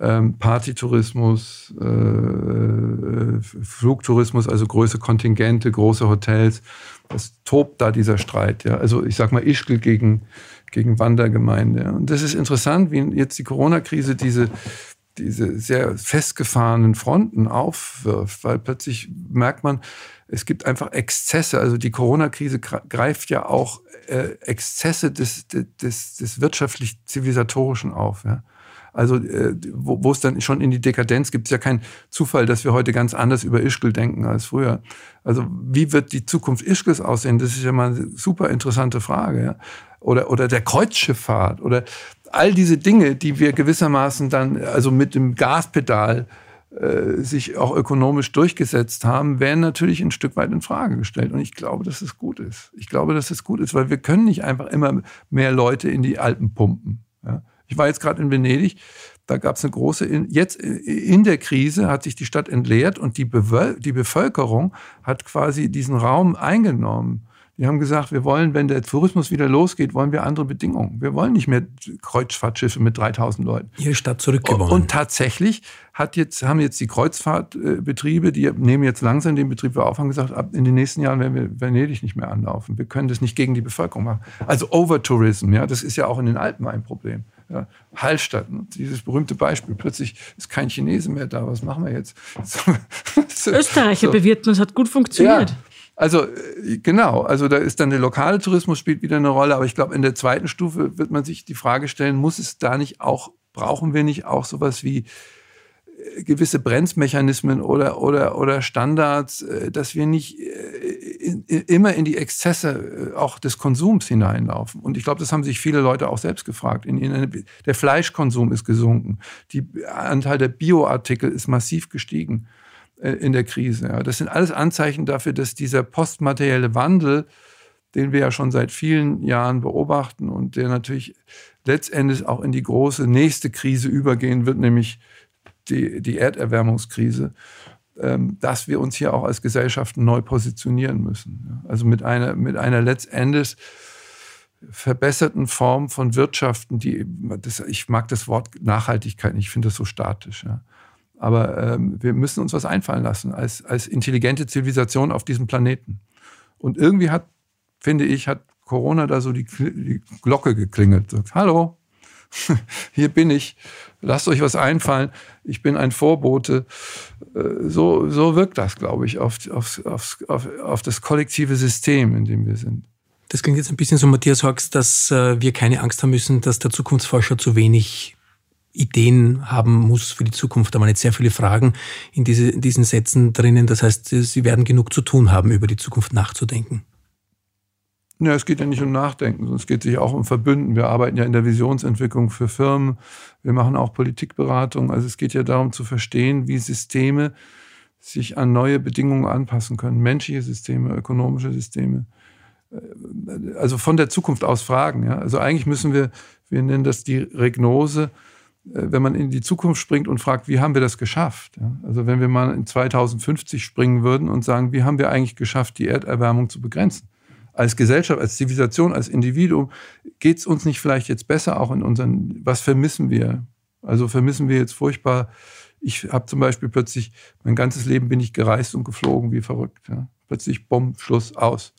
Speaker 1: ähm, Partytourismus, äh, Flugtourismus, also große Kontingente, große Hotels. Das tobt da dieser Streit. Ja. Also ich sag mal Ischgl gegen, gegen Wandergemeinde. Und das ist interessant, wie jetzt die Corona-Krise diese, diese sehr festgefahrenen Fronten aufwirft, weil plötzlich merkt man, es gibt einfach Exzesse. Also die Corona-Krise greift ja auch äh, Exzesse des, des, des wirtschaftlich-zivilisatorischen auf. Ja. Also äh, wo, es dann schon in die Dekadenz gibt, ist ja kein Zufall, dass wir heute ganz anders über Ischgl denken als früher. Also wie wird die Zukunft Ischgls aussehen? Das ist ja mal eine super interessante Frage. Ja? Oder, oder der Kreuzschifffahrt oder all diese Dinge, die wir gewissermaßen dann also mit dem Gaspedal äh, sich auch ökonomisch durchgesetzt haben, werden natürlich ein Stück weit in Frage gestellt. Und ich glaube, dass es gut ist. Ich glaube, dass es gut ist, weil wir können nicht einfach immer mehr Leute in die Alpen pumpen. Ja? Ich war jetzt gerade in Venedig, da gab es eine große, jetzt in der Krise hat sich die Stadt entleert und die, Bewöl die Bevölkerung hat quasi diesen Raum eingenommen. Die haben gesagt, wir wollen, wenn der Tourismus wieder losgeht, wollen wir andere Bedingungen. Wir wollen nicht mehr Kreuzfahrtschiffe mit 3000 Leuten.
Speaker 3: Ihre Stadt zurückgewonnen.
Speaker 1: Und tatsächlich hat jetzt, haben jetzt die Kreuzfahrtbetriebe, die nehmen jetzt langsam den Betrieb wieder auf, haben gesagt, ab in den nächsten Jahren werden wir Venedig nicht mehr anlaufen. Wir können das nicht gegen die Bevölkerung machen. Also Overtourism, ja, das ist ja auch in den Alpen ein Problem. Ja, Hallstatt, dieses berühmte Beispiel. Plötzlich ist kein Chinese mehr da. Was machen wir jetzt?
Speaker 2: Österreicher so. bewirten, das hat gut funktioniert.
Speaker 1: Ja. Also äh, genau, also da ist dann der lokale Tourismus spielt wieder eine Rolle, aber ich glaube, in der zweiten Stufe wird man sich die Frage stellen, muss es da nicht auch, brauchen wir nicht auch sowas wie gewisse Bremsmechanismen oder, oder, oder Standards, äh, dass wir nicht in, immer in die Exzesse auch des Konsums hineinlaufen. Und ich glaube, das haben sich viele Leute auch selbst gefragt. In, in, der Fleischkonsum ist gesunken, der Anteil der Bioartikel ist massiv gestiegen. Äh, in der Krise. Das sind alles Anzeichen dafür, dass dieser postmaterielle Wandel, den wir ja schon seit vielen Jahren beobachten und der natürlich letztendlich auch in die große nächste Krise übergehen wird, nämlich die, die Erderwärmungskrise, ähm, dass wir uns hier auch als Gesellschaft neu positionieren müssen. Also mit einer, mit einer letztendlich verbesserten Form von Wirtschaften, die, das, ich mag das Wort Nachhaltigkeit nicht, ich finde das so statisch. Ja. Aber ähm, wir müssen uns was einfallen lassen als, als intelligente Zivilisation auf diesem Planeten. Und irgendwie hat, finde ich, hat Corona da so die, die Glocke geklingelt. Sagt, hallo, hier bin ich, lasst euch was einfallen, ich bin ein Vorbote. Äh, so, so wirkt das, glaube ich, auf, auf, auf, auf, das kollektive System, in dem wir sind.
Speaker 3: Das klingt jetzt ein bisschen so, Matthias Hawks, dass äh, wir keine Angst haben müssen, dass der Zukunftsforscher zu wenig Ideen haben muss für die Zukunft. Da waren jetzt sehr viele Fragen in, diese, in diesen Sätzen drinnen. Das heißt, Sie werden genug zu tun haben, über die Zukunft nachzudenken.
Speaker 1: Ja, es geht ja nicht um Nachdenken, sondern es geht sich auch um Verbünden. Wir arbeiten ja in der Visionsentwicklung für Firmen. Wir machen auch Politikberatung. Also es geht ja darum zu verstehen, wie Systeme sich an neue Bedingungen anpassen können. Menschliche Systeme, ökonomische Systeme. Also von der Zukunft aus fragen. Ja? Also eigentlich müssen wir, wir nennen das die Regnose, äh, wenn man in die Zukunft springt und fragt, wie haben wir das geschafft? Also wenn wir mal in 2050 springen würden und sagen, wie haben wir eigentlich geschafft, die Erderwärmung zu begrenzen? Als Gesellschaft, als Zivilisation, als Individuum, geht es uns nicht vielleicht jetzt besser auch in unseren, was vermissen wir? Also vermissen wir jetzt furchtbar, ich habe zum Beispiel plötzlich, mein ganzes Leben bin ich gereist und geflogen wie verrückt. Ja. Plötzlich, bumm, Schluss, aus.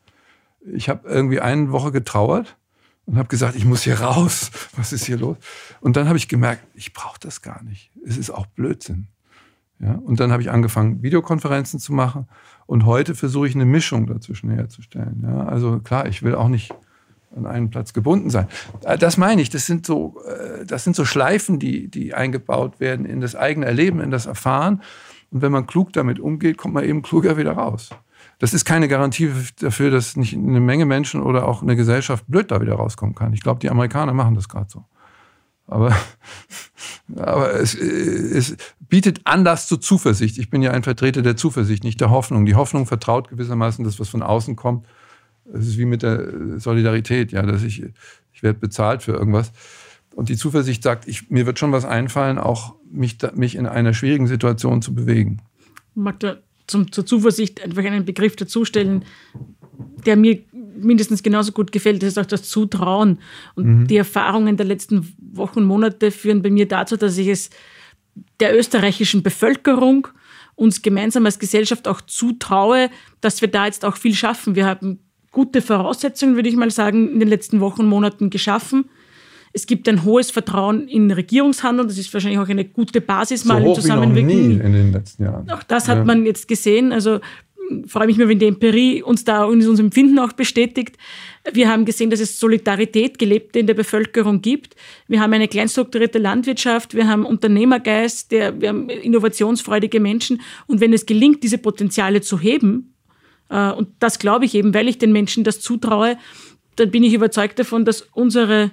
Speaker 1: Ich habe irgendwie eine Woche getrauert und habe gesagt, ich muss hier raus. Was ist hier los? Und dann habe ich gemerkt, ich brauche das gar nicht. Es ist auch Blödsinn. Ja? Und dann habe ich angefangen, Videokonferenzen zu machen. Und heute versuche ich eine Mischung dazwischen herzustellen. Ja? Also klar, ich will auch nicht an einen Platz gebunden sein. Äh, das meine ich, das sind so, äh, das sind so Schleifen, die, die eingebaut werden in das eigene Erleben, in das Erfahren. Und wenn man klug damit umgeht, kommt man eben kluger wieder raus. Das ist keine Garantie dafür, dass nicht eine Menge Menschen oder auch eine Gesellschaft blöd da wieder rauskommen kann. Ich glaube, die Amerikaner machen das gerade so. Aber, aber es, es bietet Anlass zur Zuversicht. Ich bin ja ein Vertreter der Zuversicht, nicht der Hoffnung. Die Hoffnung vertraut gewissermaßen das, was von außen kommt. Es ist wie mit der Solidarität, ja, dass ich, ich werde bezahlt für irgendwas. Und die Zuversicht sagt, ich, mir wird schon was einfallen, auch mich, mich in einer schwierigen Situation zu bewegen.
Speaker 2: Ich mag da zum, zur Zuversicht einfach einen Begriff dazustellen, der mir mindestens genauso gut gefällt, das ist auch das Zutrauen. Und mhm. die Erfahrungen der letzten Wochen und Monate führen bei mir dazu, dass ich es der österreichischen Bevölkerung uns gemeinsam als Gesellschaft auch zutraue, dass wir da jetzt auch viel schaffen. Wir haben gute Voraussetzungen, würde ich mal sagen, in den letzten Wochen und Monaten geschaffen. Es gibt ein hohes Vertrauen in Regierungshandeln. Das ist wahrscheinlich auch eine gute Basis
Speaker 1: so mal im Zusammenwirken. nie in den letzten Jahren.
Speaker 2: Auch das hat ja. man jetzt gesehen. Also freue mich mir, wenn die Empirie uns da in unserem Empfinden auch bestätigt. Wir haben gesehen, dass es Solidarität gelebte in der Bevölkerung gibt. Wir haben eine kleinstrukturierte Landwirtschaft, wir haben Unternehmergeist, der, wir haben innovationsfreudige Menschen. Und wenn es gelingt, diese Potenziale zu heben, äh, und das glaube ich eben, weil ich den Menschen das zutraue, dann bin ich überzeugt davon, dass unsere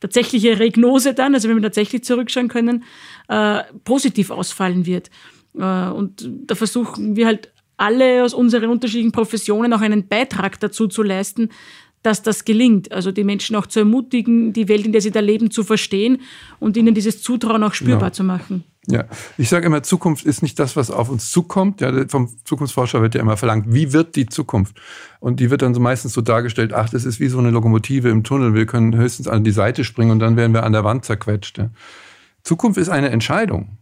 Speaker 2: tatsächliche Regnose dann, also wenn wir tatsächlich zurückschauen können, äh, positiv ausfallen wird. Äh, und da versuchen wir halt alle aus unseren unterschiedlichen Professionen auch einen Beitrag dazu zu leisten, dass das gelingt. Also die Menschen auch zu ermutigen, die Welt, in der sie da leben, zu verstehen und ihnen dieses Zutrauen auch spürbar ja. zu machen.
Speaker 1: Ja, ich sage immer, Zukunft ist nicht das, was auf uns zukommt. Ja, vom Zukunftsforscher wird ja immer verlangt, wie wird die Zukunft? Und die wird dann so meistens so dargestellt, ach, das ist wie so eine Lokomotive im Tunnel. Wir können höchstens an die Seite springen und dann werden wir an der Wand zerquetscht. Ja. Zukunft ist eine Entscheidung.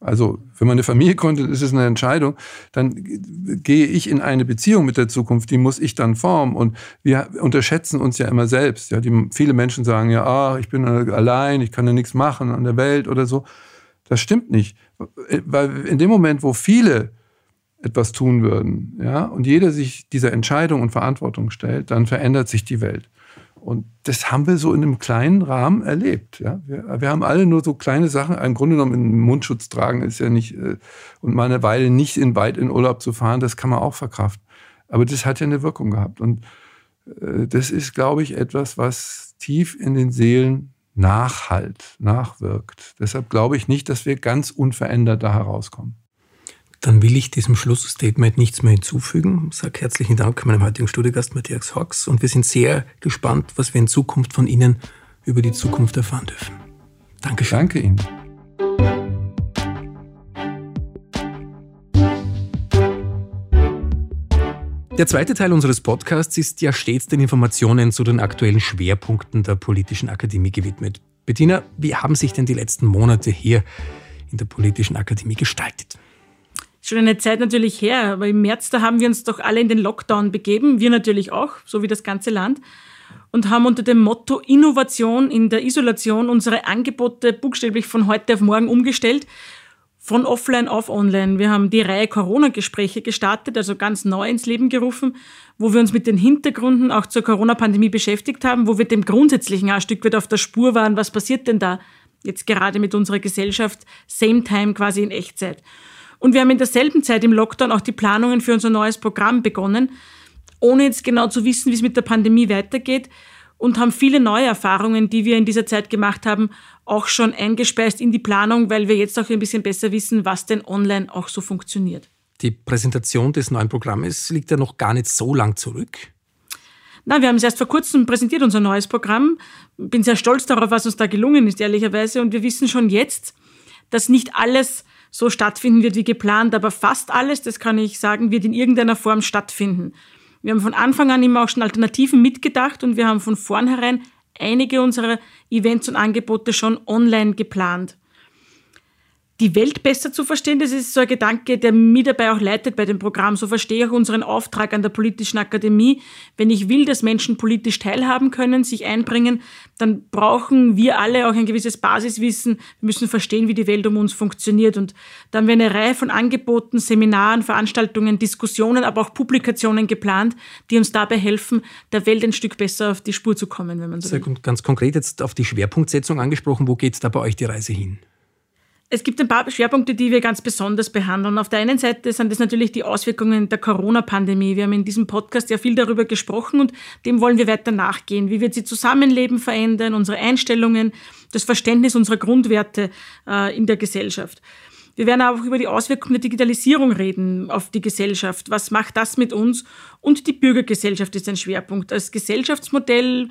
Speaker 1: Also, wenn man eine Familie gründet, ist es eine Entscheidung. Dann gehe ich in eine Beziehung mit der Zukunft, die muss ich dann formen. Und wir unterschätzen uns ja immer selbst. Ja, die, viele Menschen sagen ja, ah, ich bin allein, ich kann ja nichts machen an der Welt oder so. Das stimmt nicht. Weil in dem Moment, wo viele etwas tun würden, ja, und jeder sich dieser Entscheidung und Verantwortung stellt, dann verändert sich die Welt. Und das haben wir so in einem kleinen Rahmen erlebt. Ja? Wir, wir haben alle nur so kleine Sachen. Im Grunde genommen, einen Mundschutz tragen ist ja nicht, äh, und mal eine Weile nicht in weit in Urlaub zu fahren, das kann man auch verkraften. Aber das hat ja eine Wirkung gehabt. Und äh, das ist, glaube ich, etwas, was tief in den Seelen nachhalt, nachwirkt. Deshalb glaube ich nicht, dass wir ganz unverändert da herauskommen.
Speaker 3: Dann will ich diesem Schlussstatement nichts mehr hinzufügen. Ich sage herzlichen Dank meinem heutigen Studiogast Matthias Hawks und wir sind sehr gespannt, was wir in Zukunft von Ihnen über die Zukunft erfahren dürfen. Dankeschön.
Speaker 1: Danke Ihnen.
Speaker 3: Der zweite Teil unseres Podcasts ist ja stets den Informationen zu den aktuellen Schwerpunkten der Politischen Akademie gewidmet. Bettina, wie haben sich denn die letzten Monate hier in der Politischen Akademie gestaltet?
Speaker 2: Schon eine Zeit natürlich her, aber im März, da haben wir uns doch alle in den Lockdown begeben, wir natürlich auch, so wie das ganze Land, und haben unter dem Motto Innovation in der Isolation unsere Angebote buchstäblich von heute auf morgen umgestellt, von offline auf online. Wir haben die Reihe Corona-Gespräche gestartet, also ganz neu ins Leben gerufen, wo wir uns mit den Hintergründen auch zur Corona-Pandemie beschäftigt haben, wo wir dem Grundsätzlichen ein Stück weit auf der Spur waren, was passiert denn da jetzt gerade mit unserer Gesellschaft, same time quasi in Echtzeit. Und wir haben in derselben Zeit im Lockdown auch die Planungen für unser neues Programm begonnen, ohne jetzt genau zu wissen, wie es mit der Pandemie weitergeht und haben viele neue Erfahrungen, die wir in dieser Zeit gemacht haben, auch schon eingespeist in die Planung, weil wir jetzt auch ein bisschen besser wissen, was denn online auch so funktioniert.
Speaker 3: Die Präsentation des neuen Programmes liegt ja noch gar nicht so lang zurück.
Speaker 2: Na, wir haben es erst vor kurzem präsentiert, unser neues Programm. Bin sehr stolz darauf, was uns da gelungen ist, ehrlicherweise. Und wir wissen schon jetzt, dass nicht alles so stattfinden wird wie geplant, aber fast alles, das kann ich sagen, wird in irgendeiner Form stattfinden. Wir haben von Anfang an immer auch schon Alternativen mitgedacht und wir haben von vornherein einige unserer Events und Angebote schon online geplant. Die Welt besser zu verstehen. Das ist so ein Gedanke, der mich dabei auch leitet bei dem Programm. So verstehe ich auch unseren Auftrag an der Politischen Akademie. Wenn ich will, dass Menschen politisch teilhaben können, sich einbringen, dann brauchen wir alle auch ein gewisses Basiswissen. Wir müssen verstehen, wie die Welt um uns funktioniert. Und dann haben wir eine Reihe von Angeboten, Seminaren, Veranstaltungen, Diskussionen, aber auch Publikationen geplant, die uns dabei helfen, der Welt ein Stück besser auf die Spur zu kommen, wenn man so
Speaker 3: will. Ganz konkret jetzt auf die Schwerpunktsetzung angesprochen. Wo geht da bei euch die Reise hin?
Speaker 2: Es gibt ein paar Schwerpunkte, die wir ganz besonders behandeln. Auf der einen Seite sind das natürlich die Auswirkungen der Corona-Pandemie. Wir haben in diesem Podcast ja viel darüber gesprochen und dem wollen wir weiter nachgehen. Wie wird sie Zusammenleben verändern, unsere Einstellungen, das Verständnis unserer Grundwerte äh, in der Gesellschaft. Wir werden auch über die Auswirkungen der Digitalisierung reden auf die Gesellschaft. Was macht das mit uns? Und die Bürgergesellschaft ist ein Schwerpunkt. Als Gesellschaftsmodell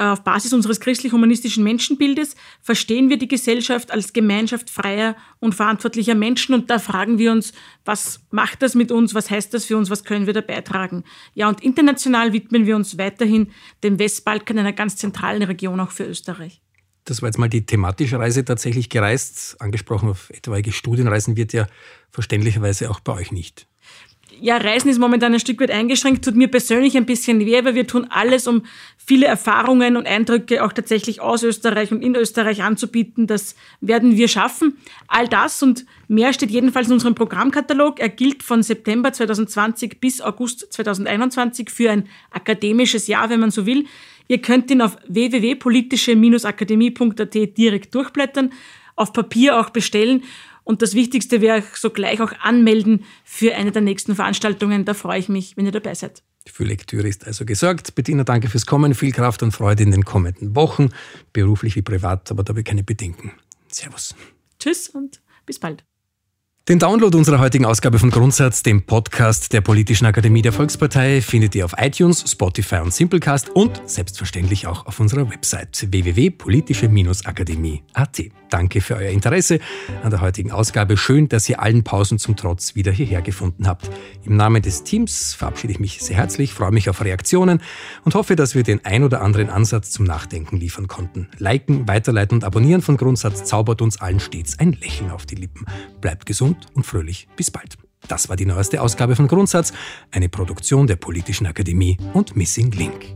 Speaker 2: auf Basis unseres christlich-humanistischen Menschenbildes verstehen wir die Gesellschaft als Gemeinschaft freier und verantwortlicher Menschen und da fragen wir uns, was macht das mit uns, was heißt das für uns, was können wir da beitragen. Ja, und international widmen wir uns weiterhin dem Westbalkan, einer ganz zentralen Region auch für Österreich.
Speaker 3: Das war jetzt mal die thematische Reise tatsächlich gereist. Angesprochen auf etwaige Studienreisen wird ja verständlicherweise auch bei euch nicht
Speaker 2: ja, Reisen ist momentan ein Stück weit eingeschränkt, tut mir persönlich ein bisschen weh, weil wir tun alles, um viele Erfahrungen und Eindrücke auch tatsächlich aus Österreich und in Österreich anzubieten. Das werden wir schaffen. All das und mehr steht jedenfalls in unserem Programmkatalog. Er gilt von September 2020 bis August 2021 für ein akademisches Jahr, wenn man so will. Ihr könnt ihn auf www.politische-akademie.at direkt durchblättern, auf Papier auch bestellen und das Wichtigste wäre sogleich auch anmelden für eine der nächsten Veranstaltungen. Da freue ich mich, wenn ihr dabei seid.
Speaker 3: Für Lektüre ist also gesorgt. Bettina, danke fürs Kommen. Viel Kraft und Freude in den kommenden Wochen, beruflich wie privat, aber dabei keine Bedenken. Servus.
Speaker 2: Tschüss und bis bald.
Speaker 3: Den Download unserer heutigen Ausgabe von Grundsatz, dem Podcast der Politischen Akademie der Volkspartei, findet ihr auf iTunes, Spotify und Simplecast und selbstverständlich auch auf unserer Website www.politische-akademie.at. Danke für euer Interesse an der heutigen Ausgabe. Schön, dass ihr allen Pausen zum Trotz wieder hierher gefunden habt. Im Namen des Teams verabschiede ich mich sehr herzlich, freue mich auf Reaktionen und hoffe, dass wir den ein oder anderen Ansatz zum Nachdenken liefern konnten. Liken, weiterleiten und abonnieren von Grundsatz zaubert uns allen stets ein Lächeln auf die Lippen. Bleibt gesund und fröhlich. Bis bald. Das war die neueste Ausgabe von Grundsatz, eine Produktion der Politischen Akademie und Missing Link.